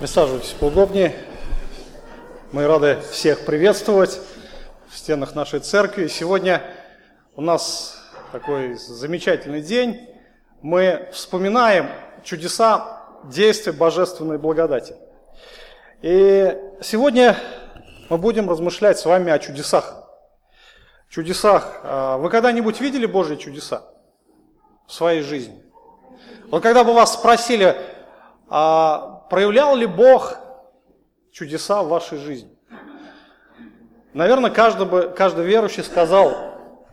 Присаживайтесь поудобнее. Мы рады всех приветствовать в стенах нашей церкви. Сегодня у нас такой замечательный день. Мы вспоминаем чудеса действия божественной благодати. И сегодня мы будем размышлять с вами о чудесах. Чудесах. А вы когда-нибудь видели Божьи чудеса в своей жизни? Вот когда бы вас спросили, а проявлял ли Бог чудеса в вашей жизни? Наверное, каждый, бы, каждый верующий сказал,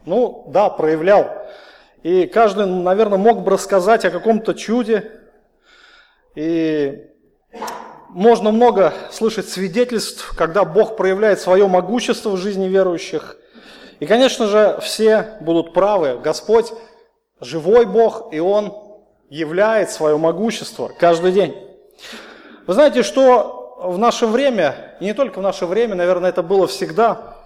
ну да, проявлял. И каждый, наверное, мог бы рассказать о каком-то чуде. И можно много слышать свидетельств, когда Бог проявляет свое могущество в жизни верующих. И, конечно же, все будут правы. Господь живой Бог, и Он являет свое могущество каждый день. Вы знаете, что в наше время, и не только в наше время, наверное, это было всегда,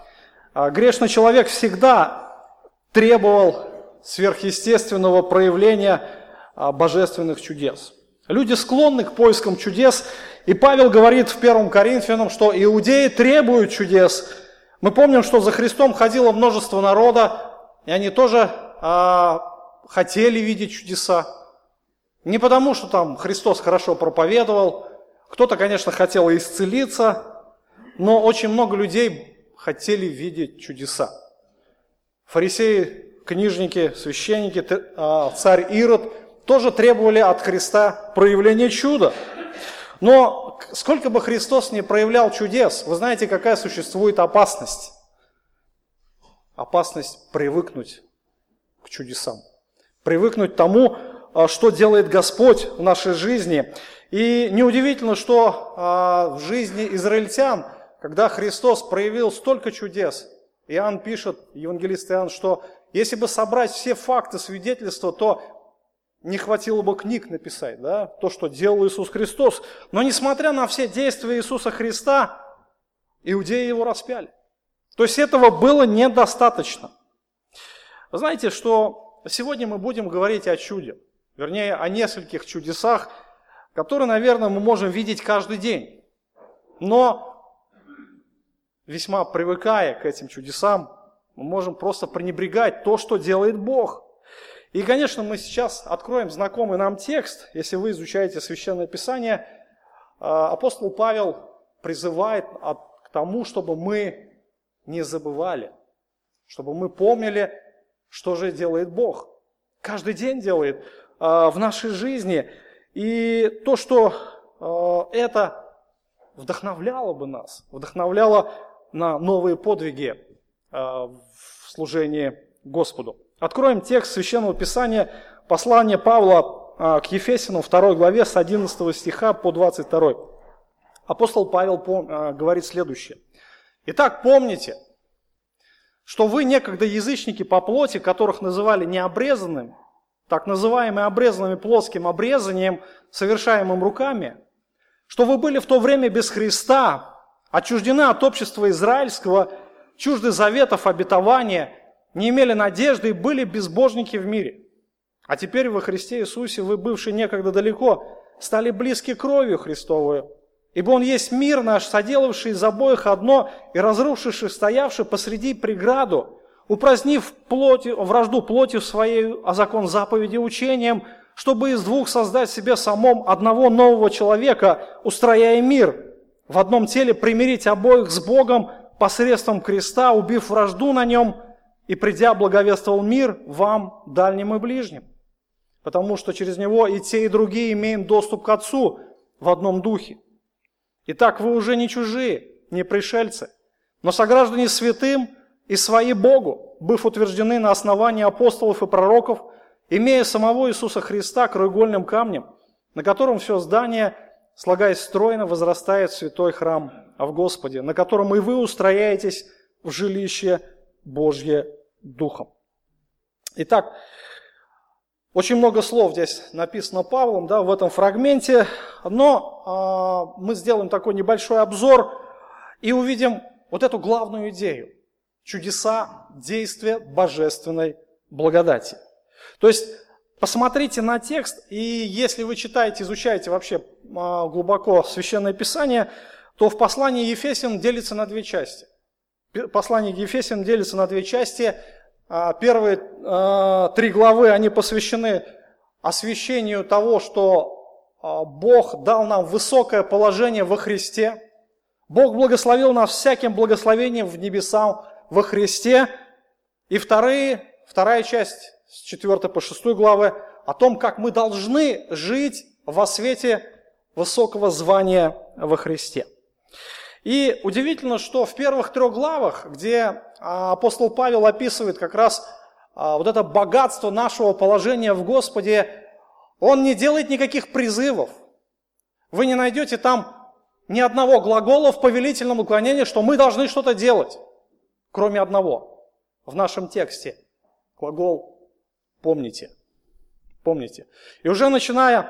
а, грешный человек всегда требовал сверхъестественного проявления а, божественных чудес. Люди склонны к поискам чудес, и Павел говорит в 1 Коринфянам, что иудеи требуют чудес. Мы помним, что за Христом ходило множество народа, и они тоже а, хотели видеть чудеса. Не потому, что там Христос хорошо проповедовал, кто-то, конечно, хотел исцелиться, но очень много людей хотели видеть чудеса. Фарисеи, книжники, священники, а, царь Ирод тоже требовали от Христа проявления чуда. Но сколько бы Христос не проявлял чудес, вы знаете, какая существует опасность? Опасность привыкнуть к чудесам. Привыкнуть тому, а, что делает Господь в нашей жизни. И неудивительно, что а, в жизни израильтян, когда Христос проявил столько чудес, Иоанн пишет, евангелист Иоанн, что если бы собрать все факты, свидетельства, то не хватило бы книг написать, да, то, что делал Иисус Христос. Но несмотря на все действия Иисуса Христа, иудеи его распяли. То есть этого было недостаточно. Вы знаете, что сегодня мы будем говорить о чуде вернее, о нескольких чудесах, которые, наверное, мы можем видеть каждый день. Но весьма привыкая к этим чудесам, мы можем просто пренебрегать то, что делает Бог. И, конечно, мы сейчас откроем знакомый нам текст. Если вы изучаете Священное Писание, а, апостол Павел призывает к тому, чтобы мы не забывали, чтобы мы помнили, что же делает Бог. Каждый день делает. А, в нашей жизни. И то, что а, это вдохновляло бы нас, вдохновляло на новые подвиги а, в служении Господу. Откроем текст Священного Писания, послание Павла к Ефесину, 2 главе, с 11 стиха по 22. Апостол Павел говорит следующее. Итак, помните, что вы некогда язычники по плоти, которых называли необрезанными, так называемым обрезанным плоским обрезанием, совершаемым руками, что вы были в то время без Христа, отчуждены от общества израильского, чужды заветов обетования, не имели надежды и были безбожники в мире. А теперь во Христе Иисусе вы, бывшие некогда далеко, стали близки кровью Христовую. Ибо Он есть мир наш, соделавший из обоих одно и разрушивший стоявший посреди преграду, упразднив плоти, вражду плотью своей, а закон заповеди учением, чтобы из двух создать себе самом одного нового человека, устрояя мир, в одном теле примирить обоих с Богом посредством креста, убив вражду на нем, и придя благовествовал мир вам, дальним и ближним. Потому что через него и те, и другие имеем доступ к Отцу в одном духе. Итак, вы уже не чужие, не пришельцы, но сограждане святым – и свои Богу, быв утверждены на основании апостолов и пророков, имея самого Иисуса Христа краеугольным камнем, на котором все здание, слагаясь стройно, возрастает в святой храм а в Господе, на котором и вы устрояетесь в жилище Божье Духом. Итак, очень много слов здесь написано Павлом да, в этом фрагменте, но э, мы сделаем такой небольшой обзор и увидим вот эту главную идею – чудеса действия божественной благодати. То есть посмотрите на текст, и если вы читаете, изучаете вообще а, глубоко Священное Писание, то в послании Ефесин делится на две части. Послание Ефесин делится на две части. А, первые а, три главы, они посвящены освящению того, что Бог дал нам высокое положение во Христе. Бог благословил нас всяким благословением в небесах во Христе. И вторые, вторая часть с 4 по 6 главы о том, как мы должны жить во свете высокого звания во Христе. И удивительно, что в первых трех главах, где а, апостол Павел описывает как раз а, вот это богатство нашего положения в Господе, он не делает никаких призывов. Вы не найдете там ни одного глагола в повелительном уклонении, что мы должны что-то делать, кроме одного в нашем тексте. Глагол «помните». Помните. И уже начиная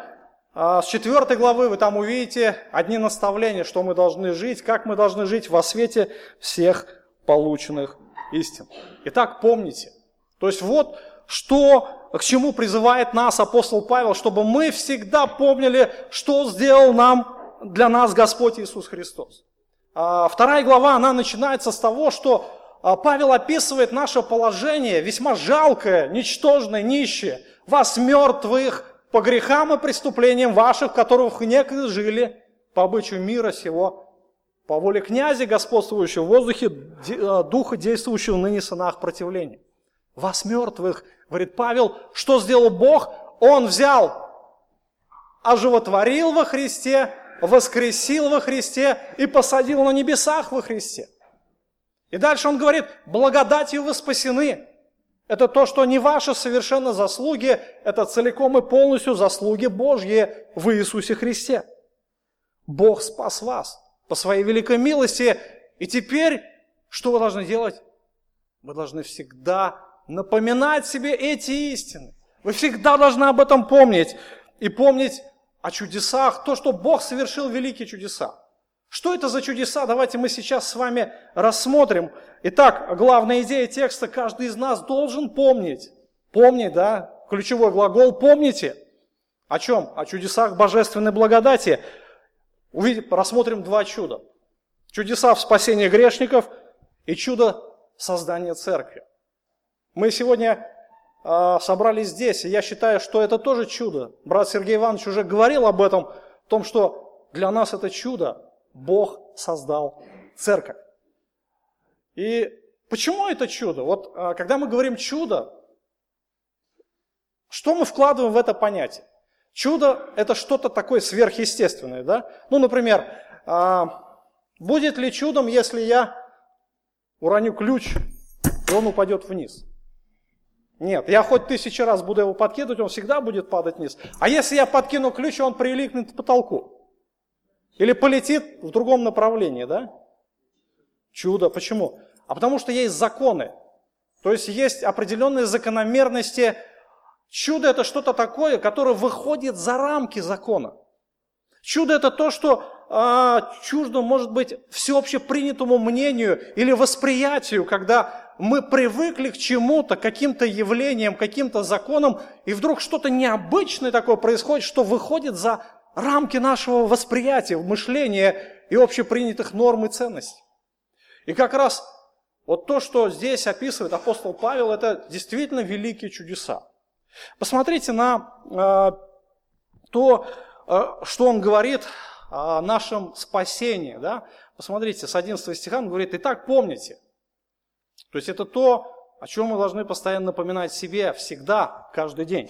а, с четвертой главы вы там увидите одни наставления, что мы должны жить, как мы должны жить во свете всех полученных истин. Итак, помните. То есть вот что, к чему призывает нас апостол Павел, чтобы мы всегда помнили, что сделал нам для нас Господь Иисус Христос. А, вторая глава, она начинается с того, что Павел описывает наше положение, весьма жалкое, ничтожное, нищее, вас мертвых по грехам и преступлениям ваших, которых некогда жили, по обычаю мира сего, по воле князя, господствующего в воздухе, а, духа, действующего ныне сынах противления. Вас мертвых, говорит Павел, что сделал Бог? Он взял, оживотворил во Христе, воскресил во Христе и посадил на небесах во Христе. И дальше он говорит, благодатью вы спасены. Это то, что не ваши совершенно заслуги, это целиком и полностью заслуги Божьи в Иисусе Христе. Бог спас вас по своей великой милости. И теперь, что вы должны делать? Вы должны всегда напоминать себе эти истины. Вы всегда должны об этом помнить. И помнить о чудесах, то, что Бог совершил великие чудеса. Что это за чудеса? Давайте мы сейчас с вами рассмотрим. Итак, главная идея текста каждый из нас должен помнить. Помнить, да? Ключевой глагол «помните». О чем? О чудесах божественной благодати. Увидим, рассмотрим два чуда. Чудеса в спасении грешников и чудо создания церкви. Мы сегодня э, собрались здесь, и я считаю, что это тоже чудо. Брат Сергей Иванович уже говорил об этом, о том, что для нас это чудо. Бог создал церковь. И почему это чудо? Вот а, когда мы говорим чудо, что мы вкладываем в это понятие? Чудо – это что-то такое сверхъестественное, да? Ну, например, а, будет ли чудом, если я уроню ключ, и он упадет вниз? Нет, я хоть тысячу раз буду его подкидывать, он всегда будет падать вниз. А если я подкину ключ, он прилипнет к потолку? Или полетит в другом направлении, да? Чудо. Почему? А потому что есть законы. То есть есть определенные закономерности. Чудо это что-то такое, которое выходит за рамки закона. Чудо это то, что а, чуждо может быть всеобще принятому мнению или восприятию, когда мы привыкли к чему-то, каким-то явлениям, каким-то законам, и вдруг что-то необычное такое происходит, что выходит за рамки нашего восприятия, мышления и общепринятых норм и ценностей. И как раз вот то, что здесь описывает апостол Павел, это действительно великие чудеса. Посмотрите на э, то, э, что он говорит о нашем спасении. Да? Посмотрите, с 11 стиха он говорит, «Итак, помните». То есть это то, о чем мы должны постоянно напоминать себе всегда, каждый день.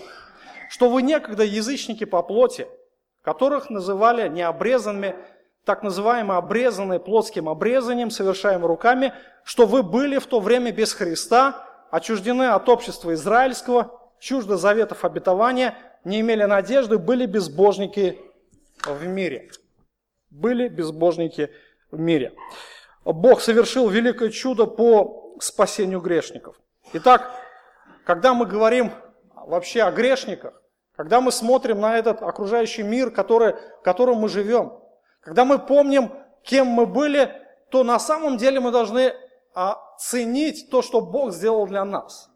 Что вы некогда язычники по плоти – которых называли необрезанными, так называемые обрезанные плотским обрезанием, совершаемым руками, что вы были в то время без Христа, отчуждены от общества израильского, чужды заветов обетования, не имели надежды, были безбожники в мире. Были безбожники в мире. Бог совершил великое чудо по спасению грешников. Итак, когда мы говорим вообще о грешниках, когда мы смотрим на этот окружающий мир, который, в котором мы живем, когда мы помним, кем мы были, то на самом деле мы должны оценить то, что Бог сделал для нас.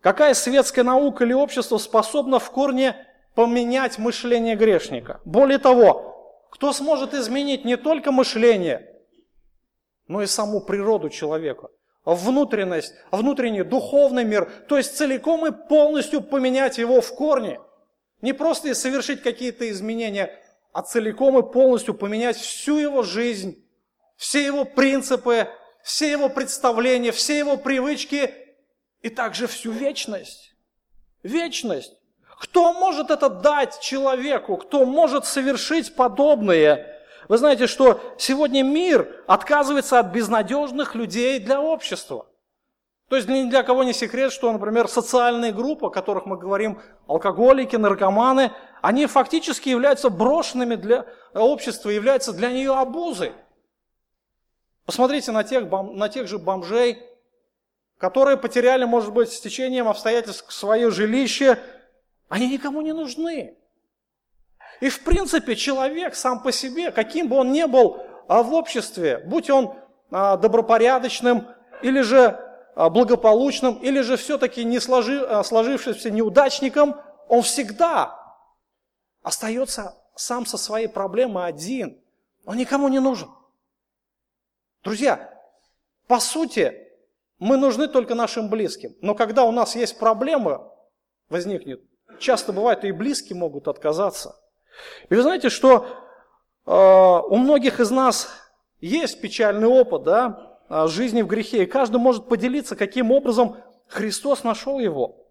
Какая светская наука или общество способна в корне поменять мышление грешника. Более того, кто сможет изменить не только мышление, но и саму природу человека, внутренность, внутренний духовный мир, то есть целиком и полностью поменять его в корне. Не просто совершить какие-то изменения, а целиком и полностью поменять всю его жизнь, все его принципы, все его представления, все его привычки и также всю вечность. Вечность. Кто может это дать человеку? Кто может совершить подобное? Вы знаете, что сегодня мир отказывается от безнадежных людей для общества. То есть ни для кого не секрет, что, например, социальные группы, о которых мы говорим, алкоголики, наркоманы, они фактически являются брошенными для общества, являются для нее обузой. Посмотрите на тех, на тех же бомжей, которые потеряли, может быть, с течением обстоятельств свое жилище, они никому не нужны. И в принципе человек сам по себе, каким бы он ни был а в обществе, будь он а, добропорядочным или же а, благополучным, или же все-таки не сложи, сложившимся неудачником, он всегда остается сам со своей проблемой один. Он никому не нужен. Друзья, по сути, мы нужны только нашим близким. Но когда у нас есть проблема, возникнет, часто бывает, и близкие могут отказаться. И вы знаете, что э, у многих из нас есть печальный опыт да, жизни в грехе, и каждый может поделиться, каким образом Христос нашел его.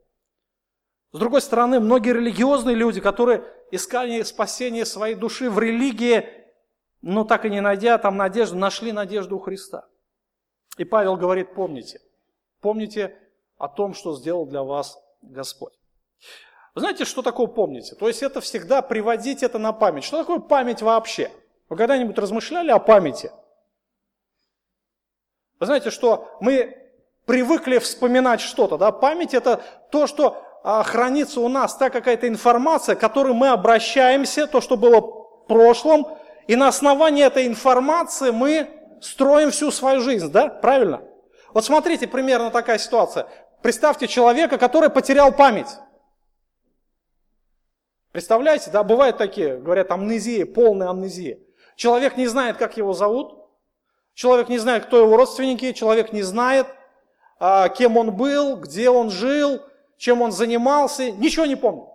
С другой стороны, многие религиозные люди, которые искали спасение своей души в религии, но так и не найдя там надежду, нашли надежду у Христа. И Павел говорит, помните, помните о том, что сделал для вас Господь. Вы знаете, что такое помните? То есть это всегда приводить это на память. Что такое память вообще? Вы когда-нибудь размышляли о памяти? Вы знаете, что мы привыкли вспоминать что-то, да? Память это то, что а, хранится у нас, та какая-то информация, к которой мы обращаемся, то, что было в прошлом, и на основании этой информации мы строим всю свою жизнь, да? Правильно? Вот смотрите, примерно такая ситуация. Представьте человека, который потерял память. Представляете, да, бывают такие, говорят, амнезия, полная амнезия. Человек не знает, как его зовут, человек не знает, кто его родственники, человек не знает, а, кем он был, где он жил, чем он занимался, ничего не помнит.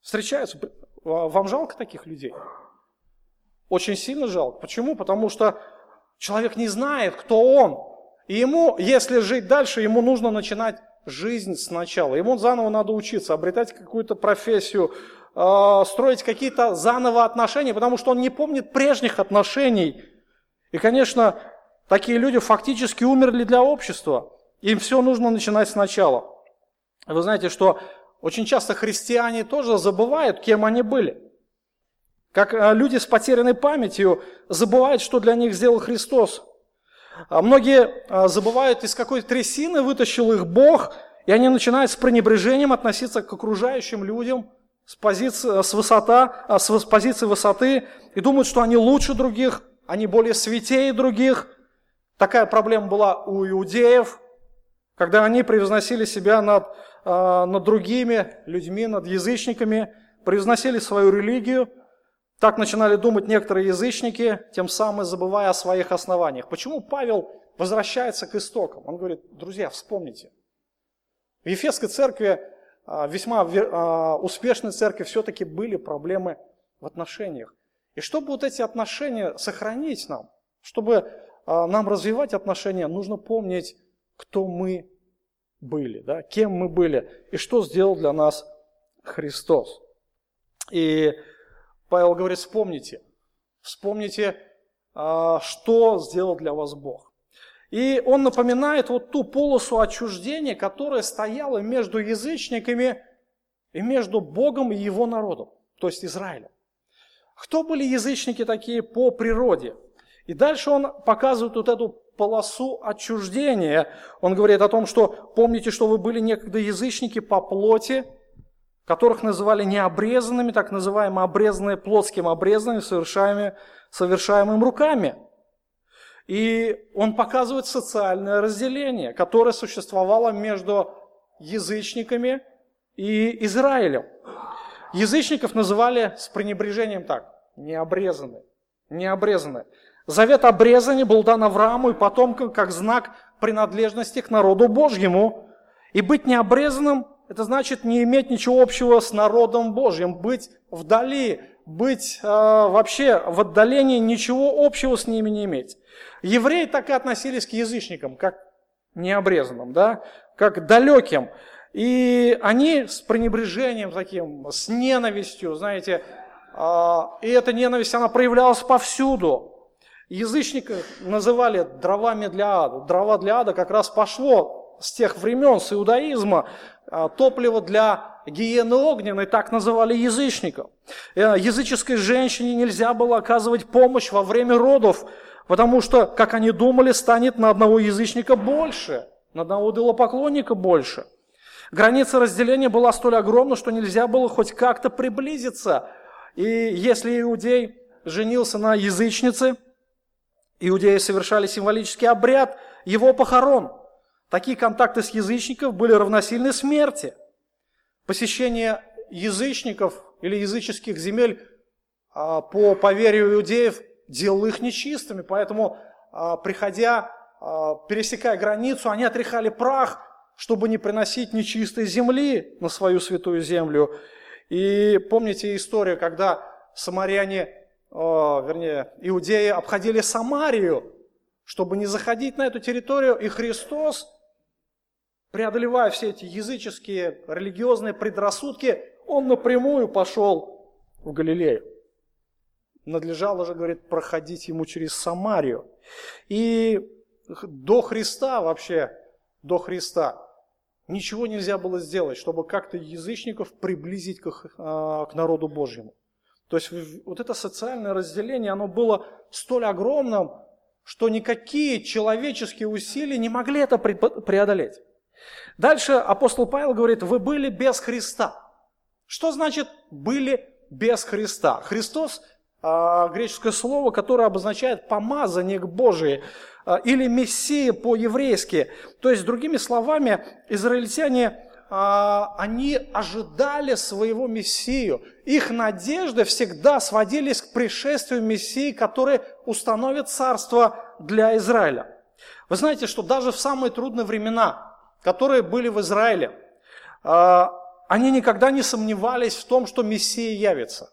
Встречаются, вам жалко таких людей? Очень сильно жалко. Почему? Потому что человек не знает, кто он. И ему, если жить дальше, ему нужно начинать жизнь сначала. Ему заново надо учиться, обретать какую-то профессию, а, строить какие-то заново отношения, потому что он не помнит прежних отношений. И, конечно, такие люди фактически умерли для общества. Им все нужно начинать сначала. Вы знаете, что очень часто христиане тоже забывают, кем они были. Как а, люди с потерянной памятью забывают, что для них сделал Христос. А многие а, забывают, из какой трясины вытащил их Бог, и они начинают с пренебрежением относиться к окружающим людям с позиции, с высота, а, с позиции высоты и думают, что они лучше других, они более святее других. Такая проблема была у иудеев, когда они превозносили себя над, над другими людьми, над язычниками, превозносили свою религию – так начинали думать некоторые язычники, тем самым забывая о своих основаниях. Почему Павел возвращается к истокам? Он говорит, друзья, вспомните. В Ефесской церкви, а, весьма а, успешной церкви, все-таки были проблемы в отношениях. И чтобы вот эти отношения сохранить нам, чтобы а, нам развивать отношения, нужно помнить, кто мы были, да, кем мы были и что сделал для нас Христос. И Павел говорит, вспомните, вспомните, а, что сделал для вас Бог. И он напоминает вот ту полосу отчуждения, которая стояла между язычниками и между Богом и его народом, то есть Израилем. Кто были язычники такие по природе? И дальше он показывает вот эту полосу отчуждения. Он говорит о том, что помните, что вы были некогда язычники по плоти, которых называли необрезанными, так называемые обрезанные плотским обрезанными, совершаемыми, совершаемым руками. И он показывает социальное разделение, которое существовало между язычниками и Израилем. Язычников называли с пренебрежением так, необрезанные, необрезанные. Завет обрезания был дан Аврааму и потомкам как знак принадлежности к народу Божьему. И быть необрезанным – это значит не иметь ничего общего с народом Божьим, быть вдали, быть э, вообще в отдалении, ничего общего с ними не иметь. Евреи так и относились к язычникам, как необрезанным, да, как далеким. И они с пренебрежением таким, с ненавистью, знаете, э, и эта ненависть, она проявлялась повсюду. Язычников называли дровами для ада. Дрова для ада как раз пошло с тех времен, с иудаизма, топливо для гиены огненной, так называли язычников. Э, языческой женщине нельзя было оказывать помощь во время родов, потому что, как они думали, станет на одного язычника больше, на одного идолопоклонника больше. Граница разделения была столь огромна, что нельзя было хоть как-то приблизиться. И если иудей женился на язычнице, Иудеи совершали символический обряд его похорон. Такие контакты с язычников были равносильны смерти. Посещение язычников или языческих земель а, по поверью иудеев делало их нечистыми, поэтому, а, приходя, а, пересекая границу, они отряхали прах, чтобы не приносить нечистой земли на свою святую землю. И помните историю, когда самаряне вернее, иудеи обходили Самарию, чтобы не заходить на эту территорию, и Христос, преодолевая все эти языческие религиозные предрассудки, он напрямую пошел в Галилею. Надлежало же, говорит, проходить ему через Самарию. И до Христа вообще, до Христа, ничего нельзя было сделать, чтобы как-то язычников приблизить к, а, к народу Божьему. То есть вот это социальное разделение, оно было столь огромным, что никакие человеческие усилия не могли это преодолеть. Дальше апостол Павел говорит, вы были без Христа. Что значит были без Христа? Христос а, греческое слово, которое обозначает помазанник Божий а, или Мессия по-еврейски. То есть, другими словами, израильтяне а, они ожидали своего Мессию. Их надежды всегда сводились к пришествию Мессии, который установит царство для Израиля. Вы знаете, что даже в самые трудные времена, которые были в Израиле, а, они никогда не сомневались в том, что Мессия явится.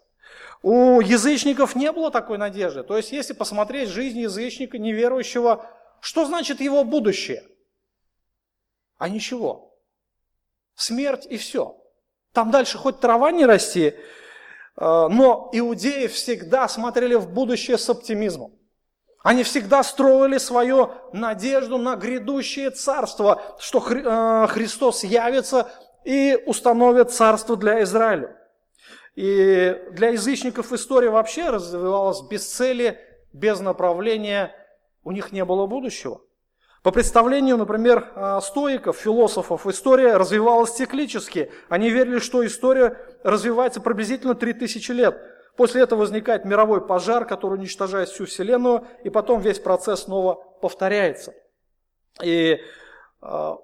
У язычников не было такой надежды. То есть, если посмотреть жизнь язычника, неверующего, что значит его будущее? А ничего смерть и все. Там дальше хоть трава не расти, э, но иудеи всегда смотрели в будущее с оптимизмом. Они всегда строили свою надежду на грядущее царство, что э, Христос явится и установит царство для Израиля. И для язычников история вообще развивалась без цели, без направления, у них не было будущего. По представлению, например, а, стоиков, философов, история развивалась циклически. Они верили, что история развивается приблизительно 3000 лет. После этого возникает мировой пожар, который уничтожает всю Вселенную, и потом весь процесс снова повторяется. И а,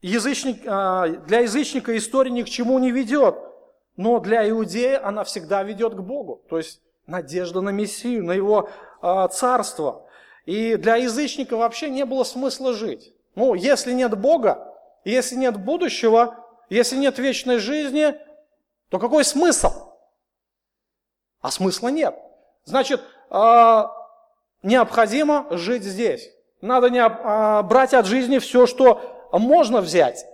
язычник, а, для язычника история ни к чему не ведет, но для иудея она всегда ведет к Богу. То есть надежда на Мессию, на его царство. И для язычника вообще не было смысла жить. Ну, если нет Бога, если нет будущего, если нет вечной жизни, то какой смысл? А смысла нет. Значит, а, необходимо жить здесь. Надо не, а, брать от жизни все, что можно взять.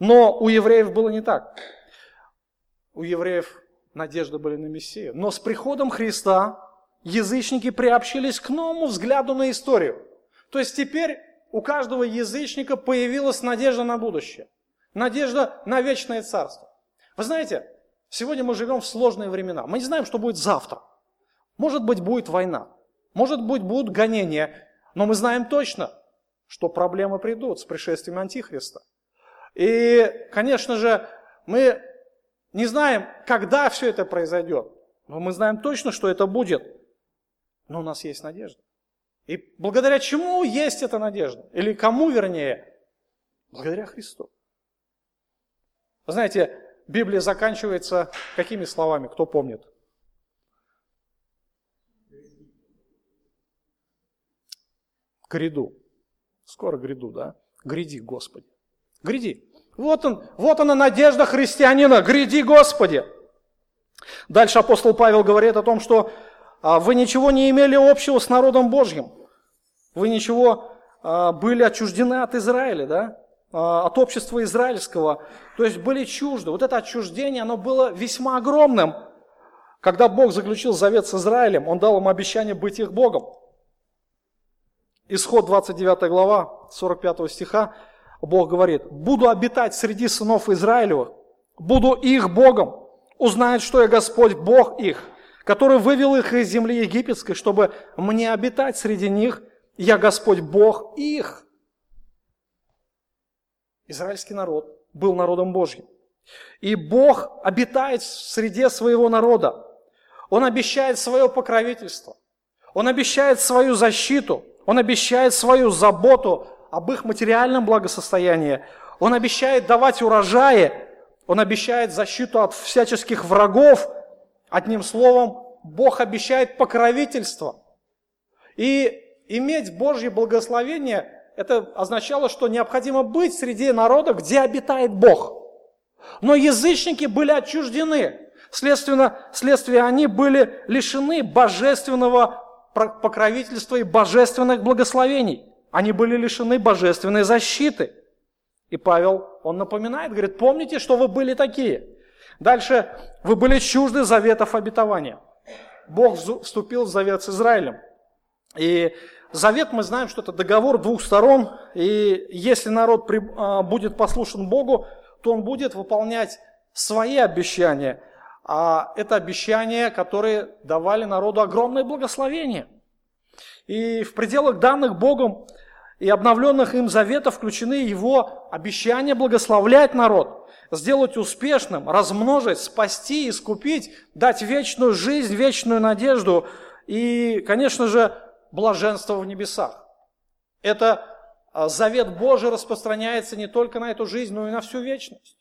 Но у евреев было не так. У евреев надежды были на Мессию. Но с приходом Христа язычники приобщились к новому взгляду на историю. То есть теперь у каждого язычника появилась надежда на будущее, надежда на вечное царство. Вы знаете, сегодня мы живем в сложные времена. Мы не знаем, что будет завтра. Может быть, будет война, может быть, будут гонения, но мы знаем точно, что проблемы придут с пришествием Антихриста. И, конечно же, мы не знаем, когда все это произойдет, но мы знаем точно, что это будет. Но у нас есть надежда. И благодаря чему есть эта надежда? Или кому вернее? Благодаря Христу. Знаете, Библия заканчивается какими словами, кто помнит? Гряду. Скоро гряду, да? Гряди, Господи. Гряди. Вот он, вот она надежда христианина. Гряди, Господи. Дальше апостол Павел говорит о том, что а, вы ничего не имели общего с народом Божьим. Вы ничего а, были отчуждены от Израиля, да? А, от общества израильского. То есть были чужды. Вот это отчуждение, оно было весьма огромным. Когда Бог заключил завет с Израилем, Он дал им обещание быть их Богом. Исход 29 глава, 45 стиха, Бог говорит, «Буду обитать среди сынов Израилевых, буду их Богом, узнают, что я Господь, Бог их, который вывел их из земли египетской, чтобы мне обитать среди них, я Господь, Бог их». Израильский народ был народом Божьим. И Бог обитает в среде своего народа. Он обещает свое покровительство. Он обещает свою защиту. Он обещает свою заботу об их материальном благосостоянии. Он обещает давать урожаи. Он обещает защиту от всяческих врагов. Одним словом, Бог обещает покровительство. И иметь Божье благословение – это означало, что необходимо быть среди народа, где обитает Бог. Но язычники были отчуждены. Следственно, следствие они были лишены божественного покровительства и божественных благословений. Они были лишены божественной защиты. И Павел, он напоминает, говорит, помните, что вы были такие. Дальше, вы были чужды заветов обетования. Бог вступил в завет с Израилем. И Завет мы знаем, что это договор двух сторон, и если народ а, будет послушен Богу, то он будет выполнять свои обещания, а это обещания, которые давали народу огромное благословение. И в пределах данных Богом и обновленных им заветов включены его обещания благословлять народ, сделать успешным, размножить, спасти, искупить, дать вечную жизнь, вечную надежду и, конечно же, блаженство в небесах. Это а, завет Божий распространяется не только на эту жизнь, но и на всю вечность.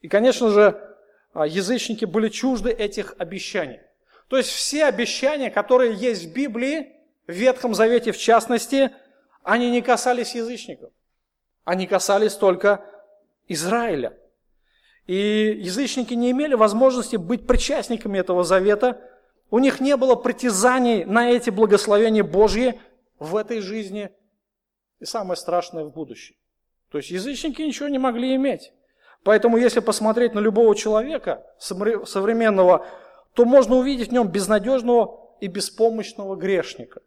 И, конечно же, а, язычники были чужды этих обещаний. То есть все обещания, которые есть в Библии, в Ветхом Завете в частности, они не касались язычников. Они касались только Израиля. И язычники не имели возможности быть причастниками этого завета, у них не было притязаний на эти благословения Божьи в этой жизни и самое страшное в будущем. То есть язычники ничего не могли иметь. Поэтому если посмотреть на любого человека современного, то можно увидеть в нем безнадежного и беспомощного грешника,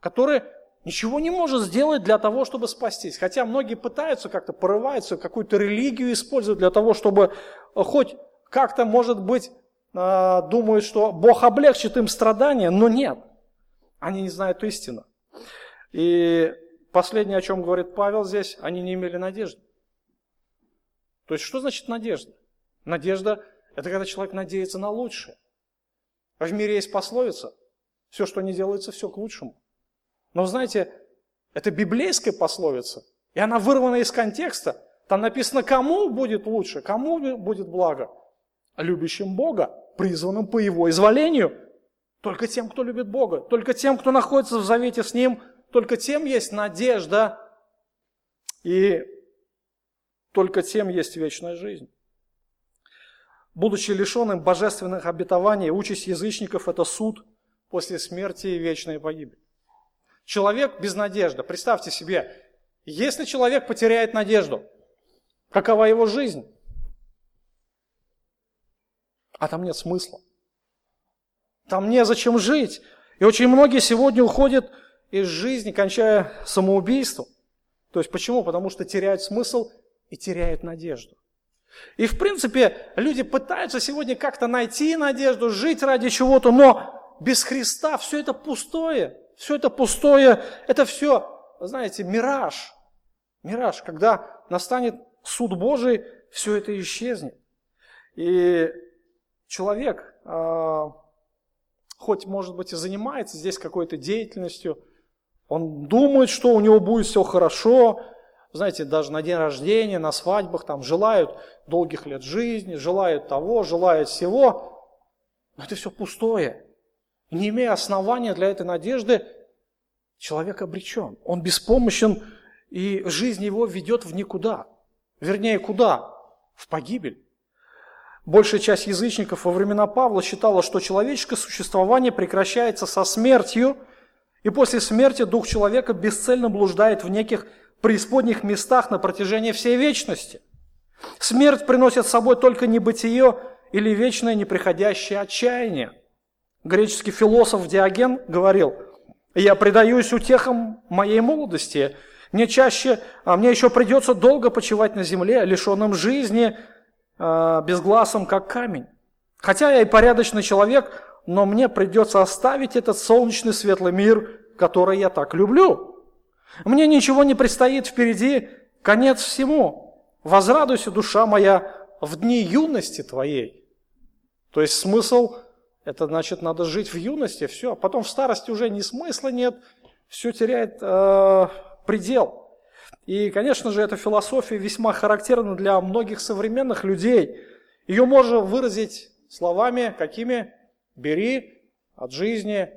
который ничего не может сделать для того, чтобы спастись. Хотя многие пытаются как-то, порываются, какую-то религию использовать для того, чтобы хоть как-то, может быть, а, думают, что Бог облегчит им страдания, но нет. Они не знают истину. И последнее, о чем говорит Павел здесь, они не имели надежды. То есть, что значит надежда? Надежда – это когда человек надеется на лучшее. В мире есть пословица – все, что не делается, все к лучшему. Но знаете, это библейская пословица, и она вырвана из контекста. Там написано, кому будет лучше, кому будет благо – любящим Бога, призванным по Его изволению. Только тем, кто любит Бога, только тем, кто находится в завете с Ним, только тем есть надежда, и только тем есть вечная жизнь. Будучи лишенным божественных обетований, участь язычников – это суд после смерти и вечной погибель. Человек без надежды. Представьте себе, если человек потеряет надежду, какова его жизнь? А там нет смысла. Там незачем жить. И очень многие сегодня уходят из жизни, кончая самоубийством. То есть почему? Потому что теряют смысл и теряют надежду. И в принципе люди пытаются сегодня как-то найти надежду, жить ради чего-то, но без Христа все это пустое. Все это пустое, это все, знаете, мираж. Мираж, когда настанет суд Божий, все это исчезнет. И человек, а, хоть, может быть, и занимается здесь какой-то деятельностью, он думает, что у него будет все хорошо, знаете, даже на день рождения, на свадьбах, там желают долгих лет жизни, желают того, желают всего. Но это все пустое. Не имея основания для этой надежды, человек обречен. Он беспомощен, и жизнь его ведет в никуда. Вернее, куда? В погибель. Большая часть язычников во времена Павла считала, что человеческое существование прекращается со смертью, и после смерти дух человека бесцельно блуждает в неких преисподних местах на протяжении всей вечности. Смерть приносит с собой только небытие или вечное неприходящее отчаяние. Греческий философ Диоген говорил, «Я предаюсь утехам моей молодости, мне чаще, а мне еще придется долго почивать на земле, лишенным жизни, а, безгласом, как камень. Хотя я и порядочный человек, но мне придется оставить этот солнечный светлый мир, который я так люблю. Мне ничего не предстоит впереди, конец всему. Возрадуйся, душа моя, в дни юности твоей. То есть смысл, это значит, надо жить в юности, все, а потом в старости уже ни смысла нет, все теряет э, предел. И, конечно же, эта философия весьма характерна для многих современных людей. Ее можно выразить словами какими? Бери от жизни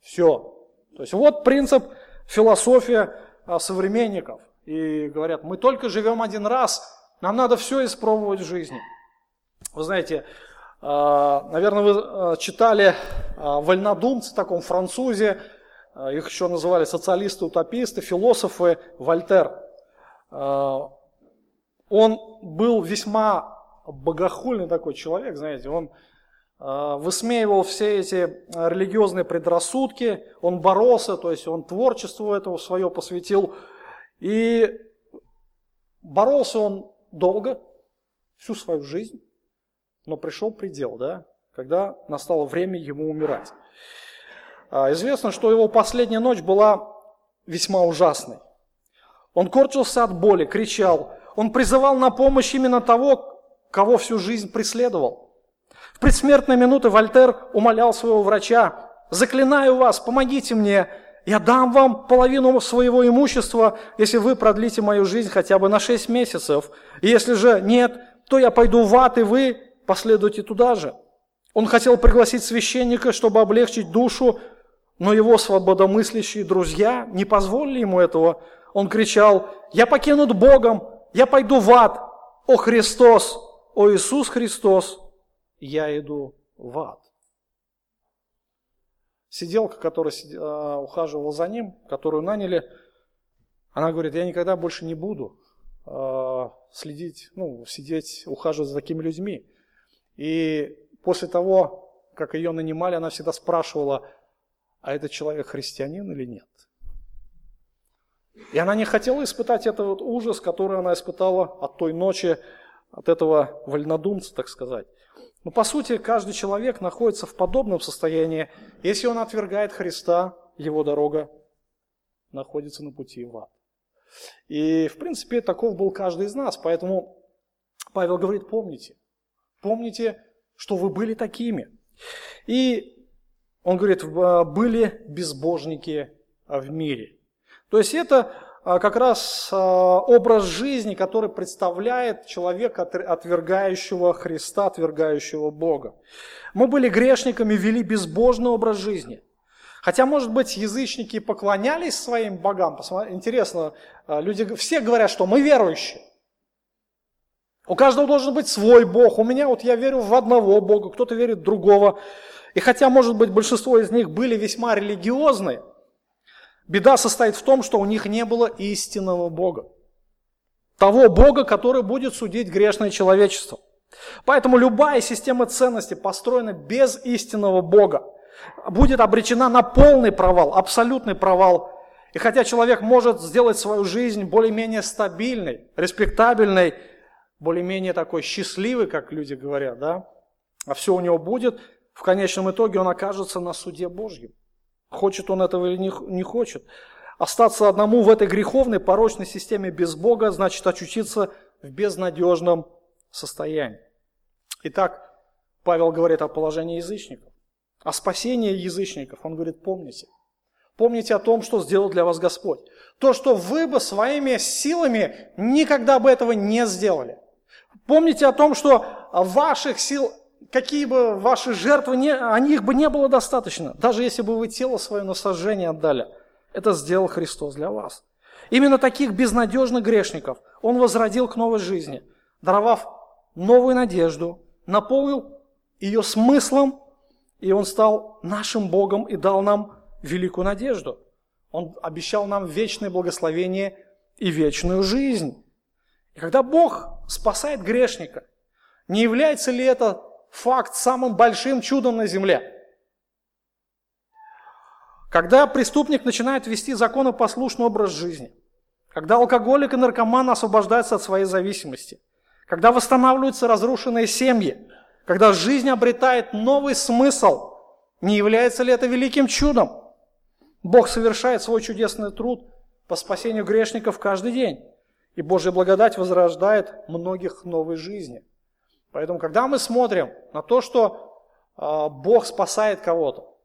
все. То есть вот принцип, философия а, современников. И говорят, мы только живем один раз, нам надо все испробовать в жизни. Вы знаете, а, наверное, вы а, читали вольнодумцы, таком французе, их еще называли социалисты-утописты, философы, Вольтер. Он был весьма богохульный такой человек, знаете, он высмеивал все эти религиозные предрассудки, он боролся, то есть он творчеству этого свое посвятил, и боролся он долго, всю свою жизнь, но пришел предел, да, когда настало время ему умирать. А, известно, что его последняя ночь была весьма ужасной. Он корчился от боли, кричал. Он призывал на помощь именно того, кого всю жизнь преследовал. В предсмертные минуты Вольтер умолял своего врача, «Заклинаю вас, помогите мне, я дам вам половину своего имущества, если вы продлите мою жизнь хотя бы на 6 месяцев. И если же нет, то я пойду в ад, и вы последуйте туда же. Он хотел пригласить священника, чтобы облегчить душу, но его свободомыслящие друзья не позволили ему этого. Он кричал, я покинут Богом, я пойду в ад. О Христос, о Иисус Христос, я иду в ад сиделка, которая а, ухаживала за ним, которую наняли, она говорит, я никогда больше не буду а, следить, ну, сидеть, ухаживать за такими людьми. И после того, как ее нанимали, она всегда спрашивала, а этот человек христианин или нет? И она не хотела испытать этот вот ужас, который она испытала от той ночи, от этого вольнодумца, так сказать. Но по сути каждый человек находится в подобном состоянии. Если он отвергает Христа, его дорога находится на пути в ад. И в принципе таков был каждый из нас. Поэтому Павел говорит, помните, помните, что вы были такими. И он говорит, были безбожники в мире. То есть это а, как раз а, образ жизни, который представляет человека, отвергающего Христа, отвергающего Бога. Мы были грешниками, вели безбожный образ жизни. Хотя, может быть, язычники поклонялись своим богам. Интересно, а, люди все говорят, что мы верующие. У каждого должен быть свой Бог. У меня вот я верю в одного Бога, кто-то верит в другого. И хотя, может быть, большинство из них были весьма религиозны, Беда состоит в том, что у них не было истинного Бога. Того Бога, который будет судить грешное человечество. Поэтому любая система ценностей, построена без истинного Бога, будет обречена на полный провал, абсолютный провал. И хотя человек может сделать свою жизнь более-менее стабильной, респектабельной, более-менее такой счастливой, как люди говорят, да, а все у него будет, в конечном итоге он окажется на суде Божьем. Хочет он этого или не, хочет. Остаться одному в этой греховной, порочной системе без Бога, значит очутиться в безнадежном состоянии. Итак, Павел говорит о положении язычников, о спасении язычников. Он говорит, помните, помните о том, что сделал для вас Господь. То, что вы бы своими силами никогда бы этого не сделали. Помните о том, что ваших сил, какие бы ваши жертвы, не, о них бы не было достаточно. Даже если бы вы тело свое на сожжение отдали. Это сделал Христос для вас. Именно таких безнадежных грешников Он возродил к новой жизни, даровав новую надежду, наполнил ее смыслом, и Он стал нашим Богом и дал нам великую надежду. Он обещал нам вечное благословение и вечную жизнь. И когда Бог спасает грешника, не является ли это факт самым большим чудом на земле? Когда преступник начинает вести законопослушный образ жизни, когда алкоголик и наркоман освобождаются от своей зависимости, когда восстанавливаются разрушенные семьи, когда жизнь обретает новый смысл, не является ли это великим чудом? Бог совершает свой чудесный труд по спасению грешников каждый день. И Божья благодать возрождает многих новой жизни. Поэтому, когда мы смотрим на то, что э, Бог спасает кого-то,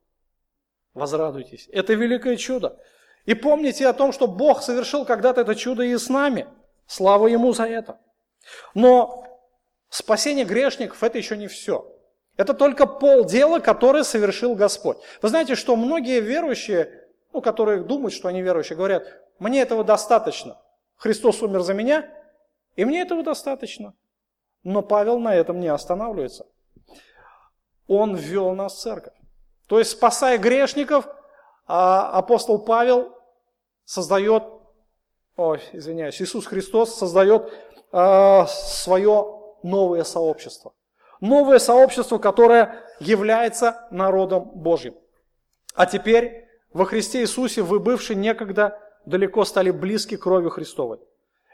возрадуйтесь. Это великое чудо. И помните о том, что Бог совершил когда-то это чудо и с нами. Слава Ему за это. Но спасение грешников – это еще не все. Это только полдела, которое совершил Господь. Вы знаете, что многие верующие, ну, которые думают, что они верующие, говорят, мне этого достаточно. Христос умер за меня, и мне этого достаточно. Но Павел на этом не останавливается. Он ввел нас в церковь. То есть, спасая грешников, а, апостол Павел создает, ой, извиняюсь, Иисус Христос создает а, свое новое сообщество. Новое сообщество, которое является народом Божьим. А теперь во Христе Иисусе вы, бывшие некогда, далеко стали близки кровью Христовой.